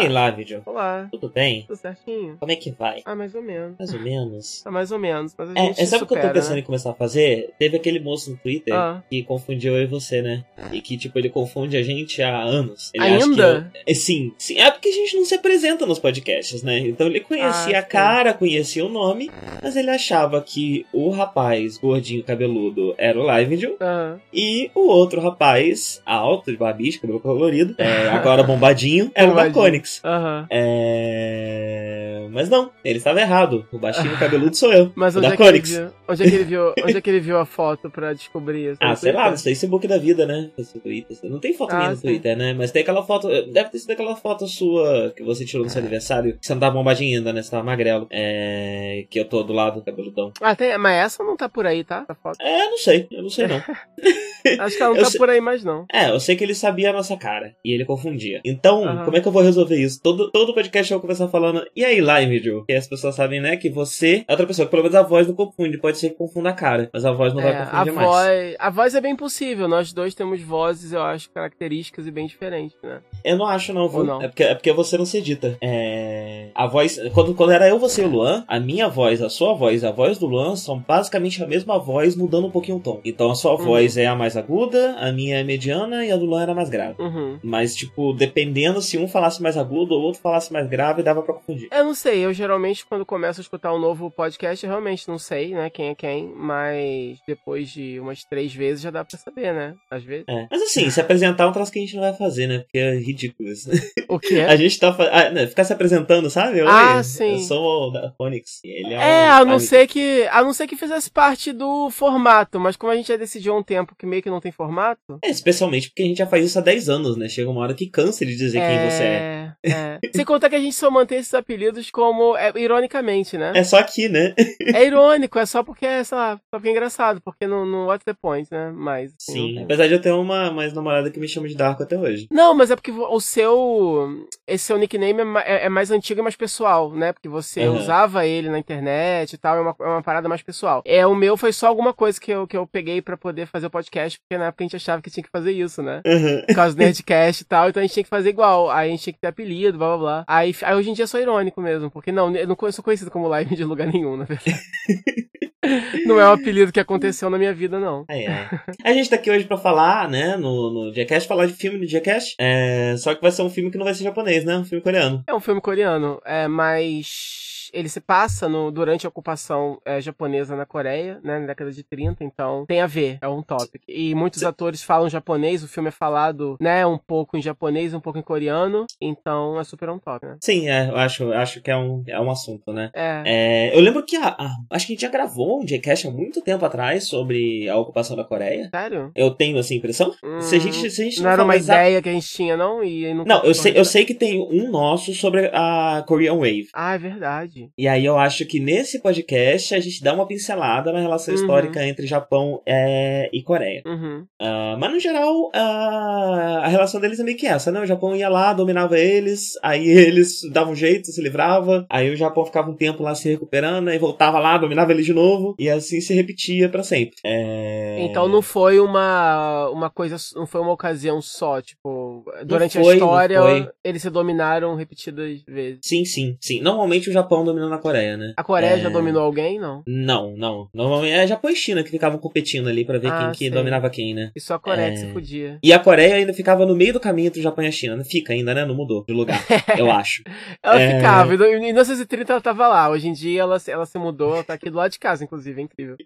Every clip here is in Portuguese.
Olá. E aí, lá, vídeo? Olá. Tudo bem? Tudo certinho? Como é que vai? Ah, mais ou menos. Mais ou menos. Ah, mais ou menos. Mas É, é sabe o que eu tô supera, pensando né? em começar a fazer? Teve aquele moço no Twitter Ah. que confundiu eu e você, né? E que, tipo, ele confunde a gente há anos. Ele Ainda? eu- É, sim, sim. É porque a gente não se apresenta nos podcasts, né? Então ele conhecia Ah, a cara, conhecia o nome, mas ele achava que o rapaz gordinho cabeludo era o Live Ah, e o outro rapaz, alto, de barbicha, cabelo colorido, é, agora bombadinho, era o Bombadinho. Marconix. Aham. É... Mas não, ele estava errado. O baixinho cabeludo sou eu. Mas o da é, Conix. Onde, é que ele viu, onde é que ele viu a foto pra descobrir isso? Ah, sei lá, no? Facebook da vida, né? Twitter. Não tem foto Ah, minha no sim. Twitter, né? Mas tem aquela foto. Deve ter sido aquela foto sua que você tirou no seu aniversário. Que você não tava bombadinho ainda, né? Você tava magrelo. É. Que eu tô do lado do cabeludão. Ah, tem, mas essa não tá por aí, tá? Essa foto. É, não sei. Eu não sei não. Acho que ela não Eu tá sei- por aí mais, não. É, eu sei que ele sabia a nossa cara. E ele confundia. Então, como é que eu vou resolver isso? Todo, todo podcast eu vou começar falando. E aí, live, Joe? Que as pessoas sabem, né? Que você é outra pessoa. Que pelo menos a voz não confunde. Pode ser que confunda a cara. Mas a voz não vai É, a confundir mais. voz, a voz é bem possível. Nós dois temos vozes, eu acho, características e bem diferentes, né? Eu não acho, não, não? É, porque, é porque você não se edita. É. A voz. Quando, quando era eu, você e o Luan, a minha voz, a sua voz e a voz do Luan são basicamente a mesma voz, mudando um pouquinho o tom. Então a sua Uhum. voz é a mais aguda, a minha é mediana e a do Luan era mais grave. Uhum. Mas, tipo, dependendo se um falasse mais agudo ou outro falasse mais grave, dava pra confundir. Eu não sei, eu geralmente quando começo a escutar um novo podcast, eu realmente não sei, né, quem é quem, mas depois de umas três vezes já dá pra saber, né? Às vezes. É. Mas assim, se apresentar é um troço que a gente não vai fazer, né? Porque é ridículo isso. O que A é? gente tá fazendo. Ah, né, ficar se apresentando, sabe? Oi, Ah, sim. Eu sou o da Phoenix. Ele é, É, um a não ser que. A não ser que fizesse parte do formato, mas como a gente já decidiu há um tempo que meio que não tem formato. É, especialmente porque a gente já faz isso há 10 anos, né? Chega uma hora que cansa de dizer quem você é. é. Sem contar que a gente só mantém esses apelidos como. é, ironicamente, né? É só aqui, né? É irônico, é só porque é, sei lá, só porque é engraçado, porque não, não what's the point, né? Mas. assim, Sim. Apesar de eu ter uma mais namorada que me chama de Darko até hoje. Não, mas é porque o seu. Esse seu nickname é, é- é mais antigo e mais pessoal, né? Porque você Aham. usava ele na internet e tal, é uma, é uma parada mais pessoal. É, o meu foi só alguma coisa que eu, que eu peguei pra poder fazer o podcast, porque na época a gente achava que tinha que fazer isso, né? Uhum. Por causa do Nerdcast e tal, então a gente tinha que fazer igual. Aí a gente tinha que ter apelido, blá blá blá. Aí, aí hoje em dia é só irônico mesmo, porque não, eu não sou conhecido como live de lugar nenhum, na verdade. não é um apelido que aconteceu na minha vida, não. Ai, ai. A gente tá aqui hoje pra falar, né, no, no Jackass, falar de filme do Jackass. É, só que vai ser um filme que não vai ser japonês, né? Um filme coreano. É um filme coreano, é, mas ele se passa no, durante a ocupação é, japonesa na Coreia, né, na década de 30, então tem a ver, é um topic. E muitos atores falam japonês, o filme é falado, né, um pouco em japonês, um pouco em coreano, então é super um topic, né? Sim, é, eu acho, acho que é um, é um assunto, né? É. É, eu lembro que a, a- acho que a gente já gravou um Jackass há muito tempo atrás sobre a ocupação da Coreia. Sério? Eu tenho essa impressão. se a Hum, gente, se a gente não era falar uma ideia que a gente tinha, não? E não, Não, eu sei, eu sei que tem um nosso sobre a Korean Wave. Ah, é verdade. E aí eu acho que nesse podcast a gente dá uma pincelada na relação Uhum. histórica entre Japão é, e Coreia. Uhum. Ah, mas no geral, ah, a relação deles é meio que essa, né? O Japão ia lá, dominava eles, aí eles davam um jeito, se livrava, aí o Japão ficava um tempo lá se recuperando, aí voltava lá, dominava eles de novo, e assim se repetia pra sempre. É... Então não foi uma, uma coisa, não foi uma ocasião só, tipo, durante foi, a história eles se dominaram repetidas vezes. Sim, sim, sim. Normalmente o Japão dominando a Coreia, né? A Coreia É. já dominou alguém? Não. Não, não. Normalmente é Japão e China que ficavam competindo ali pra ver Ah, quem que dominava quem, né? E só a Coreia É. que se podia. E a Coreia ainda ficava no meio do caminho entre o Japão e a China. Fica ainda, né? Não mudou de lugar, eu acho. Ela É. ficava, em 1930 ela tava lá, hoje em dia ela, ela se mudou, ela tá aqui do lado de casa, inclusive, é incrível.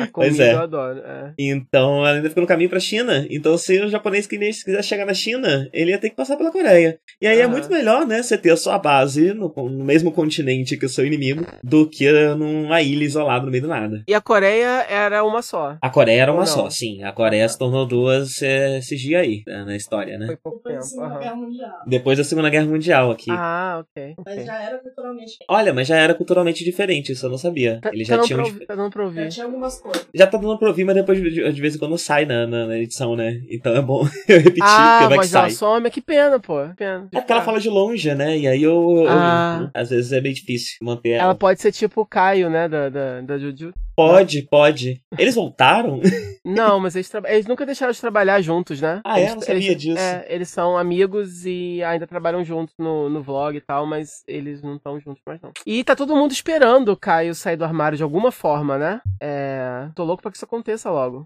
A Pois comida é. eu adoro. É. Então ela ainda ficou no caminho pra China. Então, se o japonês que quiser chegar na China, ele ia ter que passar pela Coreia. E aí é Aham. muito melhor, né? Você ter a sua base no, no mesmo continente que o seu inimigo do que numa ilha isolada no meio do nada. E a Coreia era uma só. A Coreia era uma Ou só, não? sim. A Coreia se tornou duas é, esses dias aí, né, na história, né? Foi pouco Depois da tempo. Guerra Mundial. Depois da Segunda Guerra Mundial aqui. Ah, ok. Mas já era culturalmente. Olha, mas já era culturalmente diferente, isso eu não sabia. Tá, Eles tá já dando tinham. pra ouvir, tá dando pra Já ouvir. tinha algumas coisas. Já tá dando pra ouvir, mas depois de, de vez em quando sai na, na, na edição, né? Então é bom eu repetir, Ah, porque vai que mas ela sai. some, que pena, pô. que Pena. É porque ela fala de longe, né? E aí eu. eu- Ah. às vezes é meio difícil manter ela. Ela pode ser tipo o Caio, né, da, da, da Juju. Pode, pode. Eles voltaram? Não, mas eles, eles nunca deixaram de trabalhar juntos, né? Ah, é? Eles- Eu não sabia eles- disso. É, eles são amigos e ainda trabalham juntos no, no vlog e tal, mas eles não estão juntos mais não. E tá todo mundo esperando o Caio sair do armário de alguma forma, né? É... Tô louco pra que isso aconteça logo.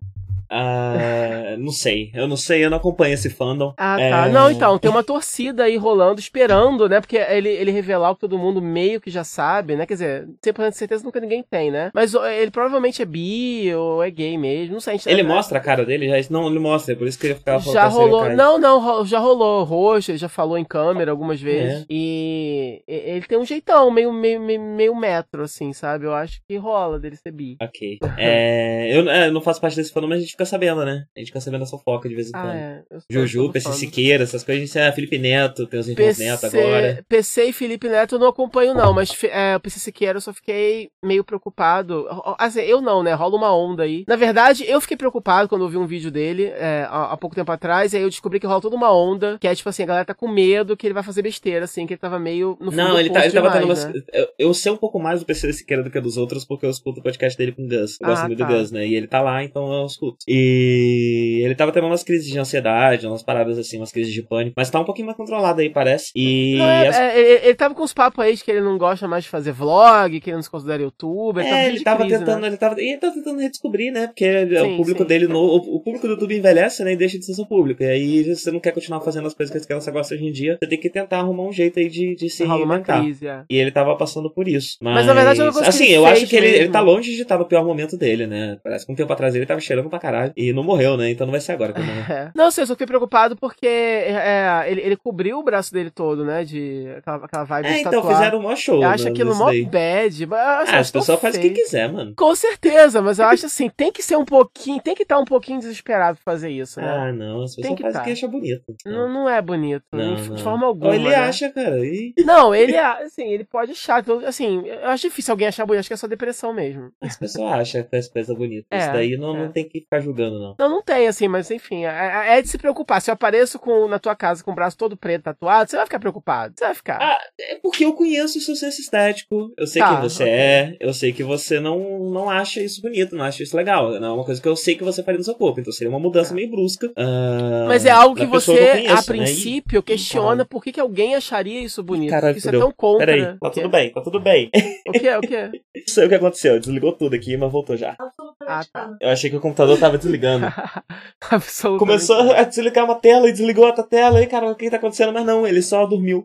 Ah, não sei. Eu não sei, eu não acompanho esse fandom. Ah, tá. É. Não, então, tem uma torcida aí rolando, esperando, né? Porque ele, ele revelar o que todo mundo meio que já sabe, né? Quer dizer, 100% de certeza nunca ninguém tem, né? Mas ele provavelmente é bi ou é gay mesmo, não sei. A gente, Ele é- mostra a cara dele? Já, não, ele mostra, é por isso que ele ficava falando Já a rolou. Não, não, já rolou roxo, ele já falou em câmera algumas vezes. É. E ele tem um jeitão, meio, meio, meio, meio metro, assim, sabe? Eu acho que rola dele ser bi. Ok. É, eu, é, eu não faço parte desse fandom, mas a gente fica sabendo, né? A gente fica sabendo a fofoca de vez em Ah, quando. é. eu sou- Juju, PC. Siqueira, essas coisas, a gente é Felipe Neto, tem os irmãos Neto agora. PC e Felipe Neto eu não acompanho, não, mas é, o PC Siqueira eu só fiquei meio preocupado. Ro- Eu não, né? Rola uma onda aí. Na verdade, eu fiquei preocupado quando eu vi um vídeo dele é, há, há pouco tempo atrás, e aí eu descobri que rola toda uma onda, que é tipo assim, a galera tá com medo que ele vai fazer besteira, assim, que ele tava meio no fundo Não, ele, tá, ele tava tendo umas. né? Eu, eu sei um pouco mais do PC Siqueira do que dos outros, porque eu escuto o podcast dele com o Gus. Eu gosto Ah, muito tá. do Gus, né? E ele tá lá, então eu escuto. E ele tava tendo umas crises de ansiedade, umas paradas assim, umas crises de pânico. Mas tá um pouquinho mais controlado aí, parece. E. Não, é, as- é, ele, ele tava com uns papos aí de que ele não gosta mais de fazer vlog, que ele não se considera youtuber. É, ele tava crise, tentando, né? Ele tava, e ele tava tentando redescobrir, né? Porque Sim, o público sim. dele, no, o, o público do YouTube envelhece, né? E deixa de ser seu público. E aí, se você não quer continuar fazendo as coisas que você gosta hoje em dia, você tem que tentar arrumar um jeito aí de, de se reinventar. é. E ele tava passando por isso. Mas, Mas, na verdade, é coisa que assim, eu acho que ele, ele tá longe de estar no pior momento dele, né? Parece que um tempo atrás ele tava cheirando pra caralho. E não morreu, né? Então não vai ser agora que. É. Não sei, eu só fiquei preocupado porque é, ele, ele cobriu o braço dele todo, né? De aquela, aquela vibe É, de então tatuar. fizeram um maior show. Eu acho né, aquilo mó bad. Mas, eu Ah, as pessoas fazem o que quiser, mano. Com certeza, mas eu acho assim, tem que ser um pouquinho, tem que estar um pouquinho desesperado pra fazer isso, né? Ah, não. As Tem pessoas que fazem tá. que bonito. Não, não é bonito, Não, de, não. forma alguma. Ou ele né? acha, cara. E... Não, ele é, assim, ele pode achar. Assim, eu acho difícil alguém achar bonito, acho que é só depressão mesmo. As pessoas acham que as coisas bonitas. É, Isso daí não, é. não tem que ficar julgando, não. Não, não tem, assim, mas enfim, é, é de se preocupar. Se eu apareço com, na tua casa com o braço todo preto tatuado, você vai ficar preocupado. Você vai ficar. Ah, é porque eu conheço o seu senso estético. Eu sei Tá, quem você ok. é. Eu sei que você não, não acha isso bonito, não acha isso legal. Não é uma coisa que eu sei que você faria no seu corpo. Então seria uma mudança É. meio brusca. ah, Mas é algo que você, eu conheço, a né? princípio, questiona por que, que alguém acharia isso bonito. Caralho, isso é tão contra. Peraí, tá tudo bem, tá tudo bem. O que? O que? Não sei o que aconteceu. Desligou tudo aqui, mas voltou já. Absolutamente Ah, tá. Eu achei que o computador tava desligando. Absolutamente. Começou a desligar uma tela e desligou outra tela. E, cara, o que tá acontecendo? Mas não, ele só dormiu.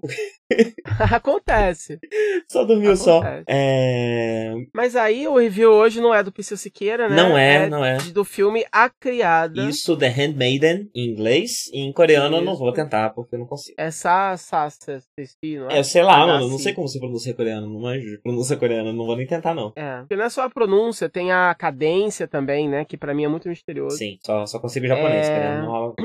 Acontece. Só dormiu só. Acontece. É... Mas aí o review hoje não é do Psyu Siqueira, né? Não é, não é. Do filme A Criada. Isso, The Handmaiden, em inglês. E em coreano eu não vou tentar, porque eu não consigo. É Sa Sa Sa não É, é? sei lá, Ah, mano. Não sei como se pronuncia coreano. Não manjo pronuncia coreano. Não vou nem tentar, não. É. Porque não é só a pronúncia, tem a cadência também, né? Que pra mim é muito misterioso. Sim, só, só consigo japonês, É. coreano não rola.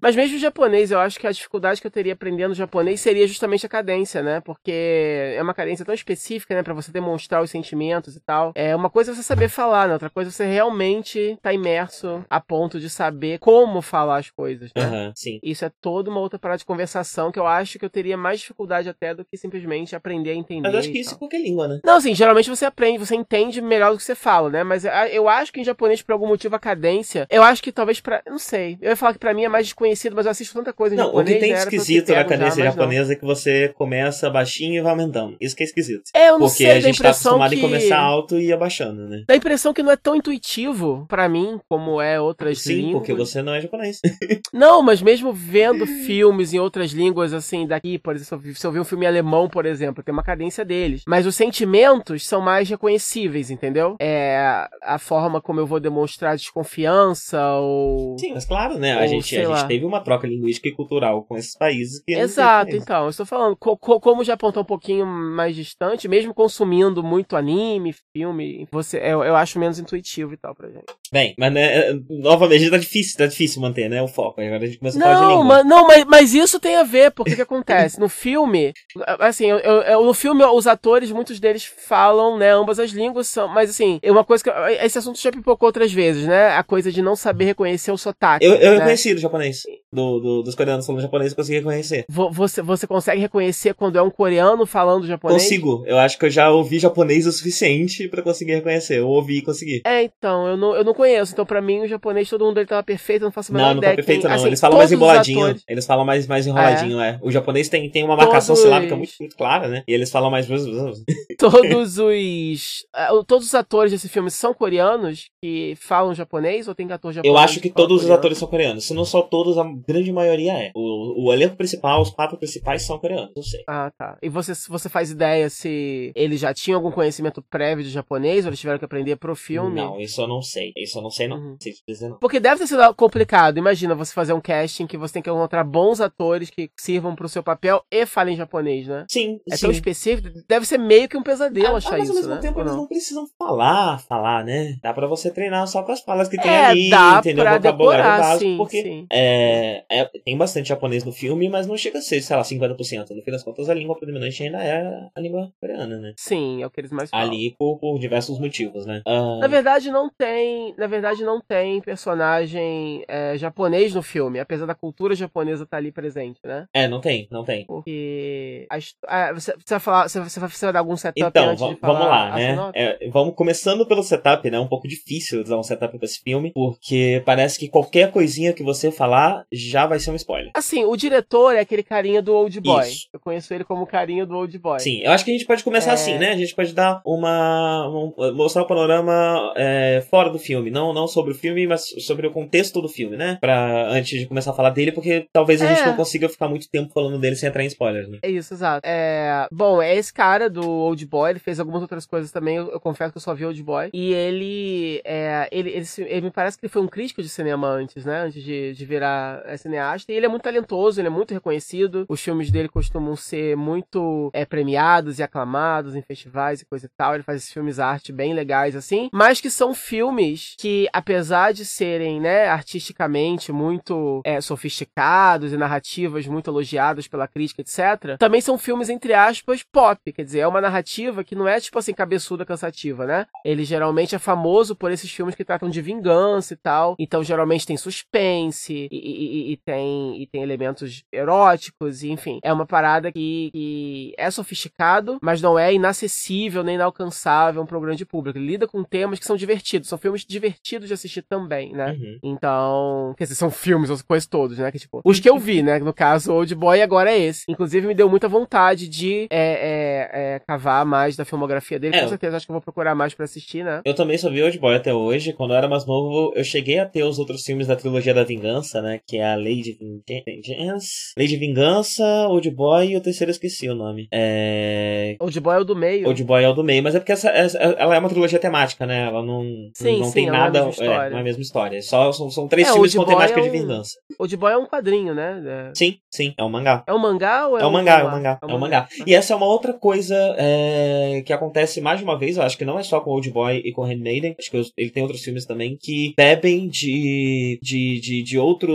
Mas mesmo o japonês, eu acho que a dificuldade que eu teria aprendendo japonês seria justamente a cadência, né? Porque é uma cadência tão específica, né? Pra você demonstrar os sentimentos e tal. É uma coisa é você saber falar, né? Outra coisa é você realmente tá imerso a ponto de saber como falar as coisas, né? Aham, sim. Isso é toda uma outra parada de conversação que eu acho que eu teria mais dificuldade até do que simplesmente aprender a entender. Mas eu acho que isso é tal. qualquer língua, né? Não, assim, geralmente você aprende, você entende melhor do que você fala, né? Mas ah, eu acho que em japonês, por algum motivo, a cadência, eu acho que talvez pra. Não sei. Eu ia falar que pra mim é mais reconhecido, mas eu assisto tanta coisa em Não, japonês. o que tem esquisito na cadência japonesa é que você começa baixinho e vai aumentando. Isso que é esquisito. É, eu não Porque sei, a gente tá acostumado que... em começar alto e ir abaixando, né? Dá a impressão que não é tão intuitivo pra mim como é outras Sim, línguas. porque você não é japonês. Não, mas mesmo vendo filmes em outras línguas, assim, daqui, por exemplo, se eu ver um filme alemão, por exemplo, tem uma cadência deles. Mas os sentimentos são mais reconhecíveis, entendeu? É a forma como eu vou demonstrar desconfiança ou. Sim, mas claro, né? A, Ou, gente, sei a gente. Teve uma troca linguística e cultural com esses países Exato, então, eu estou falando, co- co- como o Japão tá um pouquinho mais distante, mesmo consumindo muito anime, filme, você, eu, eu acho menos intuitivo e tal pra gente. Bem, mas né, novamente tá difícil, tá difícil manter, né? O foco. Agora a gente começa a falar de língua. mas, não mas, mas isso tem a ver, porque o que acontece? No filme, assim, eu, eu- no filme, os atores, muitos deles falam, né, ambas as línguas são, mas assim, é uma coisa que, esse assunto já pipocou outras vezes, né, a coisa de não saber reconhecer o sotaque. Eu, eu né? reconheci do japonês. Do, do- dos coreanos falando japonês, eu consegui reconhecer. Vo- Você, você consegue reconhecer quando é um coreano falando japonês? Consigo. Eu acho que eu já ouvi japonês o suficiente pra conseguir reconhecer. Eu ouvi e consegui. É, então, eu não, eu não conheço. Então, pra mim, o japonês, todo mundo ele tava perfeito, eu não faço a menor Não, não ideia. tá perfeito, quem- não. assim, Eles falam mais os emboladinho. Eles falam mais, mais enroladinho, é. O japonês tem, tem uma marcação Todos- silábica muito, muito clara, né? E eles falam mais. todos os. ah, Todos os atores desse filme são coreanos que falam japonês ou tem ator japonês? Eu acho que fala todos os coreano? atores são coreanos. Se não são todos, a grande maioria é. O, o elenco principal, os quatro principais são coreanos, não sei. Ah, tá. E você, você faz ideia se eles já tinham algum conhecimento prévio de japonês ou eles tiveram que aprender pro filme? Não, isso eu não sei. Isso eu não sei, não. Uhum. Sei dizer, não. Porque deve ter sido complicado. Imagina você fazer um casting que você tem que encontrar bons atores que sirvam pro seu papel e falem japonês, né? Sim, É sim. tão específico. Deve ser meio que um pesadelo Ah, achar mas isso, ao mesmo né? tempo eles não? não precisam falar, falar, né? Dá pra você treinar só com as palavras que tem É, ali, dá entendeu? pra decorar, básico, sim, porque sim. É, é- tem bastante japonês no filme, mas não chega a ser, sei lá, 50%. No fim das contas, a língua predominante ainda é a língua coreana, né? Sim, é o que eles mais falam. Ali por, por diversos motivos, né? Ah, Na verdade não tem, na verdade não tem personagem é, japonês no filme, apesar da cultura japonesa estar ali presente, né? É, não tem, não tem. Porque a ah, você, você vai falar, você, você vai dar algum setup Então, antes de falar vamos lá, né? É, vamos começando pelo setup, né? Um pouco difícil dar um setup pra esse filme, porque parece que qualquer coisinha que você falar já vai ser um spoiler. Assim, o diretor é aquele carinha do Old Boy. Isso. Eu conheço ele como carinha do Old Boy. Sim, eu acho que a gente pode começar É. assim, né? A gente pode dar uma. um- mostrar o panorama é, fora do filme. Não, não sobre o filme, mas sobre o contexto do filme, né? Pra, antes de começar a falar dele, porque talvez a É. gente não consiga ficar muito tempo falando dele sem entrar em spoilers, né? É isso, exato. É, bom, é esse cara do Old Boy, ele fez algumas outras coisas também, eu, eu confesso que eu só vi Old Boy. E ele, é, ele, ele, se- ele me parece que ele foi um crítico de cinema antes, né? Antes de, de virar é, cineasta. E ele é muito talentoso, ele é muito reconhecido. Os filmes dele costumam ser muito é, premiados e aclamados em festivais e coisa e tal. Ele faz esses filmes arte bem legais, assim. Mas que são filmes que, apesar de serem, né, artisticamente muito é, sofisticados e narrativas muito elogiadas pela crítica, etc., também são filmes, entre aspas, pop. Quer dizer, é uma narrativa que não é, tipo assim, cabeçuda cansativa, né? Ele geralmente é famoso por esses filmes que tratam de vingança e tal. Então, geralmente tem suspense e, e- e- e tem, e tem elementos eróticos, enfim. É uma parada que, que é sofisticado, mas não é inacessível nem inalcançável para um grande público. Ele lida com temas que são divertidos. São filmes divertidos de assistir também, né? Uhum. Então, quer dizer, são filmes, eu conheço todos, né? Que, tipo, os que eu vi, né? No caso, Old Boy agora é esse. Inclusive, me deu muita vontade de é, é, é, cavar mais da filmografia dele. É. Com certeza, acho que eu vou procurar mais pra assistir, né? Eu também só vi Old Boy até hoje. Quando eu era mais novo, eu cheguei a ter os outros filmes da trilogia da Vingança, né? Que é a Lady Vengeance, Lady Vingança, Old Boy e o terceiro eu esqueci o nome. É... Old Boy é o do meio. Old Boy é o do meio, mas é porque essa, essa- ela é uma trilogia temática, né? Ela não, Sim, não sim, tem é nada. É, não é a mesma história. Só, são, são três É, filmes com temática é de um- vingança. Old Boy é um quadrinho, né? É, Sim, sim, é um mangá. é um mangá ou é, É um um mangá, é um mangá? é um mangá. E essa é uma outra coisa é, que acontece mais de uma vez, eu acho que não é só com Old Boy e com Handmaiden, acho que ele tem outros filmes também que bebem de, de, de, de outros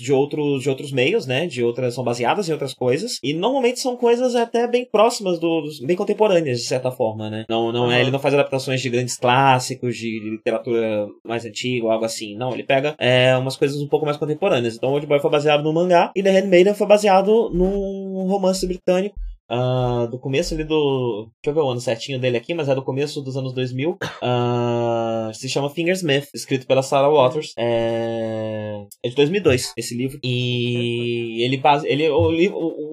de outros de outros meios, né? De outras são baseadas em outras coisas e normalmente são coisas até bem próximas do, dos- bem contemporâneas de certa forma, né? Não não é, Uhum. ele não faz adaptações de grandes clássicos de literatura mais antiga ou algo assim, não, ele pega é, umas coisas um pouco mais contemporâneas. Então Old Boy foi baseado no mangá e The Handmaiden foi baseado num romance britânico uh, do começo ali do. Deixa eu ver o ano certinho dele aqui, mas é do começo dos anos 2000. Uh, se chama Fingersmith, escrito pela Sarah Waters. É, é de 2002 esse livro. E ele base. Ele, o, o,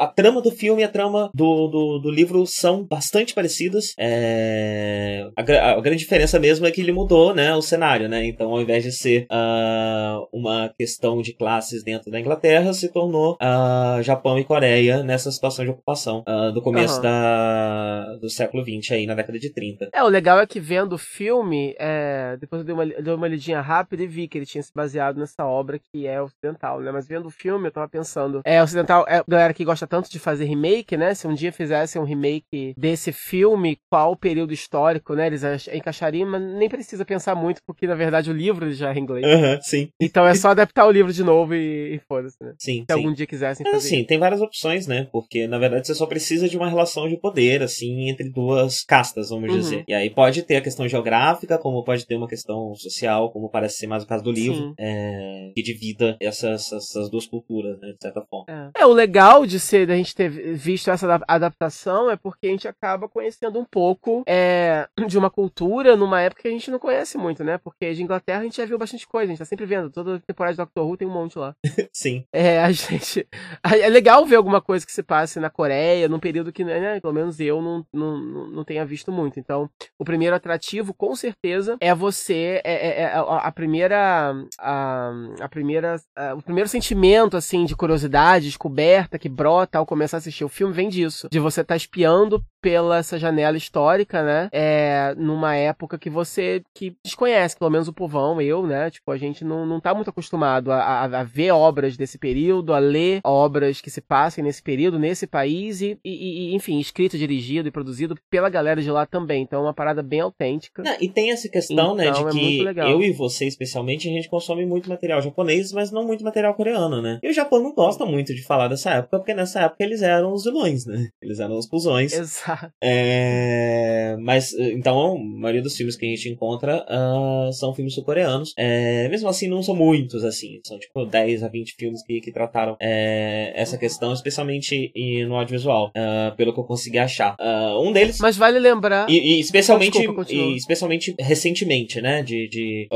a trama do filme e a trama do, do, do livro são bastante parecidas. É, a, a, grande diferença mesmo é que ele mudou né, o cenário, né? Então, ao invés de ser uh, uma questão de classes dentro da Inglaterra, se tornou uh, Japão e Coreia nessa situação de ocupação uh, do começo uhum. da, do século XX, aí, na década de 30. É, o legal é que vendo o filme, é, depois eu dei uma, dei uma lidinha rápida e vi que ele tinha se baseado nessa obra que é ocidental, né? Mas vendo o filme, eu tava pensando, é ocidental, é galera que gosta tanto de fazer remake, né? Se um dia fizessem um remake desse filme, qual período histórico, né? Eles encaixariam, mas nem precisa pensar muito, porque na verdade o livro já é em inglês. Uhum, sim. Então é só adaptar o livro de novo e, e foda-se, né? Sim. Se sim. algum dia quisessem é, fazer. sim, tem várias opções, né? Porque na verdade você só precisa de uma relação de poder, assim, entre duas castas, vamos uhum. dizer. E aí pode ter a questão geográfica, como pode ter uma questão social, como parece ser mais o caso do livro, é, que divida essas, essas duas culturas, né? De certa forma. É. é, o legal de ser, da gente ter visto essa adaptação é porque a gente acaba conhecendo um pouco é, de uma cultura numa época que a gente não conhece muito, né? Porque de Inglaterra a gente já viu bastante coisa, a gente tá sempre vendo. Toda temporada de Doctor Who tem um monte lá. Sim. É, a gente. É legal ver alguma coisa que se passe na Coreia, num período que, né, pelo menos eu não, não, não tenha visto muito. Então, o primeiro atrativo, com certeza, é você. É, é, é a, a, primeira. A, a primeira. A, o primeiro sentimento, assim, de curiosidade, descoberta, que brota ao começar a assistir o filme, vem disso. De você estar tá espiando pela essa janela histórica, né? É, numa época que você que desconhece, pelo menos o povão, eu, né? Tipo, a gente não, não tá muito acostumado a, a, a ver obras desse período, a ler obras que se passem nesse período, nesse país, e, e, e enfim, escrito, dirigido e produzido pela galera de lá também. Então é uma parada bem autêntica. Não, e tem essa questão, então, né, de então, é que eu e você, especialmente, a gente consome muito material japonês, mas não muito material coreano, né? E o Japão não gosta muito de falar dessa época, porque nessa época eles eram os vilões, né? Eles eram os fusões. Exato. É, mas, então, a maioria dos filmes que a gente encontra uh, são filmes sul-coreanos. É, mesmo assim, não são muitos, assim. São tipo 10 a 20 filmes que, que trataram é, essa questão, especialmente no audiovisual, uh, pelo que eu consegui achar. Uh, um deles. Mas vale lembrar. E, e especialmente, desculpa, e especialmente recentemente, né? De. de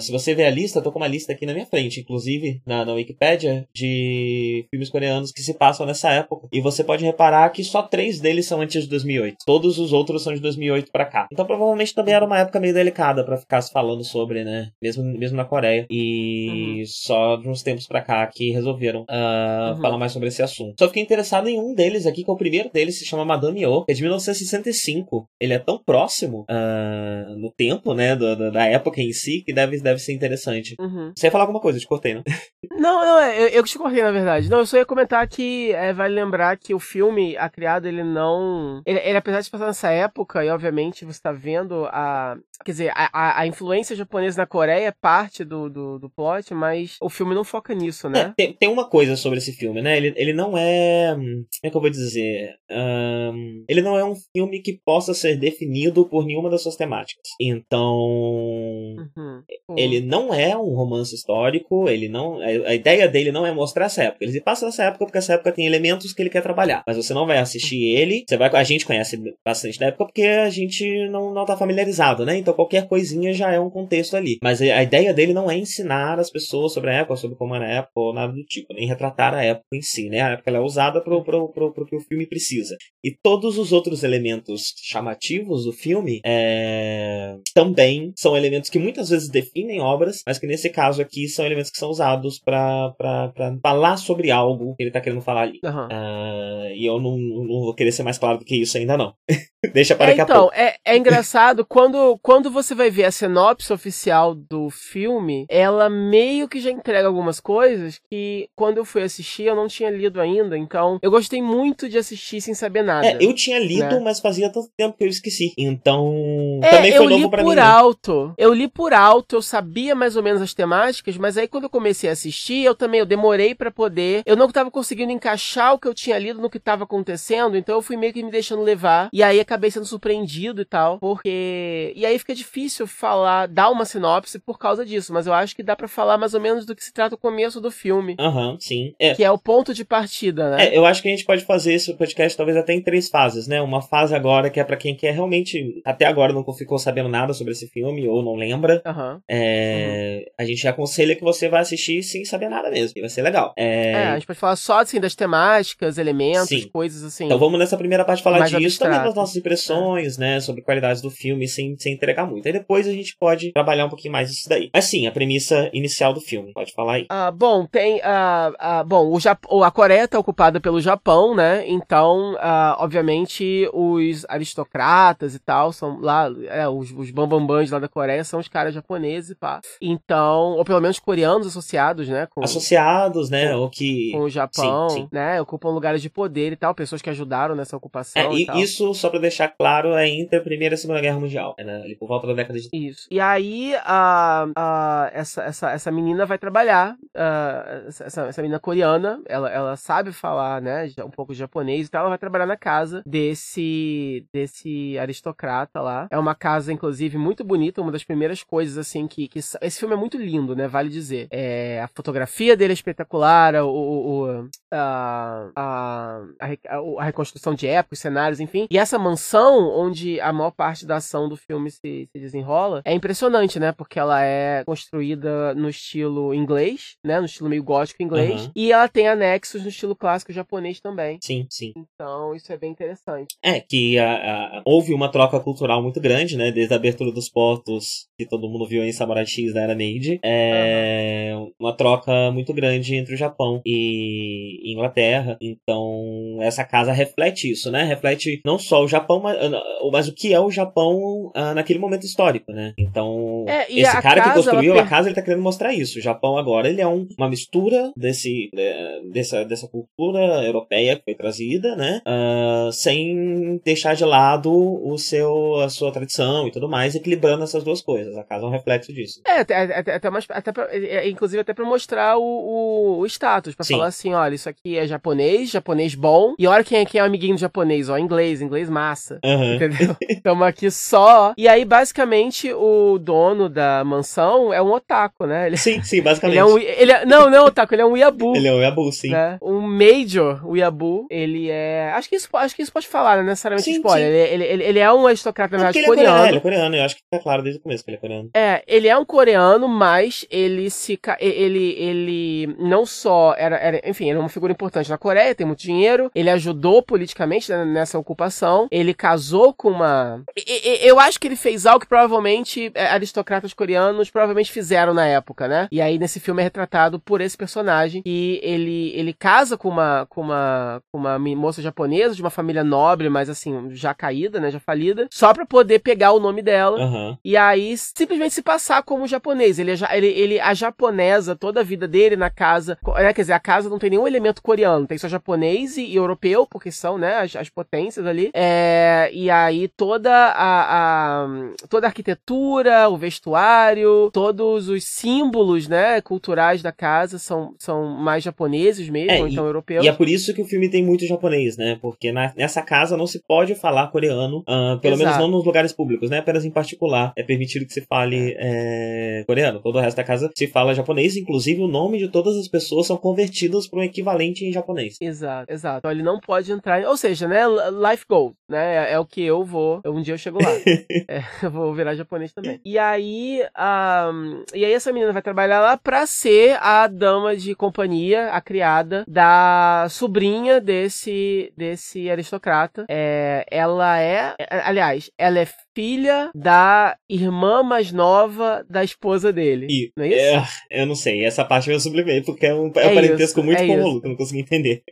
se você ver a lista, eu tô com uma lista aqui na minha frente, inclusive na, na Wikipedia, de filmes coreanos que se passam nessa época. E você pode reparar que só três deles são antes de 2008. Todos os outros são de 2008 para cá. Então provavelmente também era uma época meio delicada para ficar se falando sobre, né? Mesmo, mesmo na Coreia. E uhum. só de uns tempos para cá que resolveram uh, uhum. falar mais sobre esse assunto. Só fiquei interessado em um deles aqui, que é o primeiro deles, se chama Madame O, que é de 1965. Ele é tão próximo uh, no tempo, né? Do, do, da época em si, que deve, deve ser interessante. Uhum. Você ia falar alguma coisa, eu te cortei, né? Não, não, é, eu, eu te cortei, na verdade. Não, eu só ia comentar que é, vale lembrar que o filme, a criado, ele não. Ele, ele, apesar de passar nessa época, e obviamente você está vendo a. Quer dizer, a, a, influência japonesa na Coreia é parte do, do, do plot, mas o filme não foca nisso, né? É, tem, tem uma coisa sobre esse filme, né? Ele, ele não é. Como é que eu vou dizer? Um, ele não é um filme que possa ser definido por nenhuma das suas temáticas. Então. Uhum. Ele não é um romance histórico, ele não. A ideia dele não é mostrar essa época. Ele se passa nessa época porque essa época tem elementos que ele quer trabalhar. Mas você não vai assistir ele. Você vai. A gente conhece bastante da época porque a gente não, não tá familiarizado, né? Então qualquer coisinha já é um contexto ali. Mas a ideia dele não é ensinar as pessoas sobre a época, sobre como era a época, ou nada do tipo, nem retratar a época em si, né? A época ela é usada pro, pro, pro, pro que o filme precisa. E todos os outros elementos chamativos do filme é... também são elementos que muitas vezes definem obras, mas que nesse caso aqui são elementos que são usados para falar sobre algo que ele tá querendo falar ali. Uhum. Uh, e eu não, não vou querer ser mais claro do que isso ainda não. Deixa para é, daqui então, a pouco. É, é engraçado, quando, quando você vai ver a sinopse oficial do filme, ela meio que já entrega algumas coisas que quando eu fui assistir eu não tinha lido ainda, então eu gostei muito de assistir sem saber nada. É, eu tinha lido, né? mas fazia tanto tempo que eu esqueci. Então, é, também foi novo para mim. Eu li por alto. Eu li por alto, eu sabia mais ou menos as temáticas, mas aí quando eu comecei a assistir, eu também eu demorei para poder, eu não estava conseguindo encaixar o que eu tinha lido no que estava acontecendo, então eu fui meio que me deixando levar e aí acabei sendo surpreendido e tal, porque. E aí fica difícil falar, dar uma sinopse por causa disso, mas eu acho que dá para falar mais ou menos do que se trata o começo do filme. Aham, uhum, sim. É. Que é o ponto de partida, né? É, eu acho que a gente pode fazer esse podcast talvez até em três fases, né? Uma fase agora que é para quem quer realmente, até agora não ficou sabendo nada sobre esse filme ou não lembra. Uhum. É, uhum. A gente aconselha que você vá assistir sem saber nada mesmo, vai ser legal. É... é, a gente pode falar só assim das temáticas, elementos, sim. coisas assim. Então vamos nessa primeira parte falar disso, abstrato. também das nossas impressões, né, sobre qualidades do filme, sem, sem entregar muito. Aí depois a gente pode trabalhar um pouquinho mais isso daí. Mas sim, a premissa inicial do filme, pode falar aí. Ah, bom, tem. Uh, uh, bom, o Jap a Coreia está ocupada pelo Japão, né? Então, uh, obviamente, os aristocratas e tal são lá, é, os, os bambambãs lá da Coreia são os caras japoneses, pá. Então, ou pelo menos coreanos associados, né? Com, associados, né? ou que. Com o Japão, sim, sim. né? Ocupam lugares de poder e tal, pessoas que ajudaram nessa ocupação. É, e, e isso, só pra deixar claro, é entre a Primeira e a Segunda Guerra Mundial. É né? por volta da década de. Isso. E aí, essa, essa, essa menina vai trabalhar, essa, essa menina coreana, ela, ela sabe falar, né, um pouco de japonês e tal, ela vai trabalhar na casa desse, desse aristocrata lá. É uma casa, inclusive, muito bonita, uma das primeiras coisas, assim, que, que esse filme é muito lindo, né, vale dizer. É, a fotografia dele é espetacular, o, o, a, a, a, a reconstrução de época, os cenários, enfim. E essa mansão, onde a maior parte da ação do filme se, se desenrola, é impressionante, né, porque ela é construída no estilo inglês, né, no estilo meio gótico inglês, uhum. e ela tem anexos no estilo clássico japonês também. Sim, sim. Então, isso é bem interessante. É, que a, a, houve uma troca cultural muito grande, né, desde a abertura dos portos, que todo mundo viu em Samurai X da era Meiji, é uhum. uma troca muito grande entre o Japão e Inglaterra. Então, essa casa reflete isso, né? Reflete não só o Japão, mas, mas o que é o Japão uh, naquele momento histórico, né? Então, é, esse cara casa, que construiu a casa, ele tá querendo mostrar isso. O Japão agora, ele é um, uma mistura desse, dessa, dessa cultura europeia que foi trazida, né? Uh, sem deixar de lado o seu, a sua tradição e tudo mais, equilibrando essas duas coisas. A casa é um reflexo disso. É, até, até, até, mais, até pra, é, inclusive até pra mostrar o, o, o status, pra Sim. falar assim, olha, isso aqui é japonês, japonês bom, e olha quem é, quem é o amiguinho do japonês, ó, inglês, inglês massa. Uhum. Entendeu? Estamos aqui só. E aí, basicamente, o dono da mansão é um otaku, né? Ele, sim, sim, basicamente. Ele é um, ele é, não, não é um otaku, ele é um weeaboo. ele é um weeaboo, sim. Né? Um major weeaboo, ele é... Acho que isso, acho que isso pode falar, né? Necessariamente sim, spoiler. Sim. Ele, ele, ele, é um aristocrata, na verdade, coreano. Ele é coreano, ele é coreano, eu acho que tá claro desde o começo que ele é coreano. É, ele é um coreano, mas ele se... Ele, ele não só era, era... Enfim, era uma figura importante na Coreia, tem muito dinheiro, ele ajudou politicamente né, nessa ocupação, ele casou com uma... Eu acho que ele fez algo que provavelmente é, aristocratas coreanos provavelmente fizeram na época, né? E aí nesse filme é retratado por esse personagem que ele, ele casa com uma, com uma, com uma moça japonesa de uma família nobre, mas assim, já caída, né? Já falida, só pra poder pegar o nome dela uhum. e aí simplesmente se passar como japonês. Ele, é, ele, ele a japonesa toda a vida dele na casa, né? Quer dizer, a casa não tem nenhum elemento coreano, tem só japonês e, e europeu, porque são, né? As, as potências ali. É, e aí toda a, a toda a arquitetura, o vestuário, todos os símbolos, né, culturais da casa são, são mais japoneses mesmo, é, ou então e, europeus. E é por isso que o filme tem muito japonês, né? Porque na, nessa casa não se pode falar coreano, uh, pelo Exato. menos não nos lugares públicos, né? Apenas em particular é permitido que se fale é, coreano. Todo o resto da casa se fala japonês, inclusive o nome de todas as pessoas são convertidas para um equivalente em japonês. Exato, exato. Então ele não pode entrar, ou seja, né, life goal, né? É, é o que eu vou, um dia eu chego lá. é, eu vou virar japonês também. E aí, um, e aí essa menina vai trabalhar lá pra ser a dama de companhia, a criada da sobrinha desse, desse aristocrata. É, ela é, aliás, ela é filha da irmã mais nova da esposa dele. E, não é isso? É, eu não sei, essa parte eu sublimei, porque é um, é um é parentesco isso, muito é convoluto, eu não consegui entender.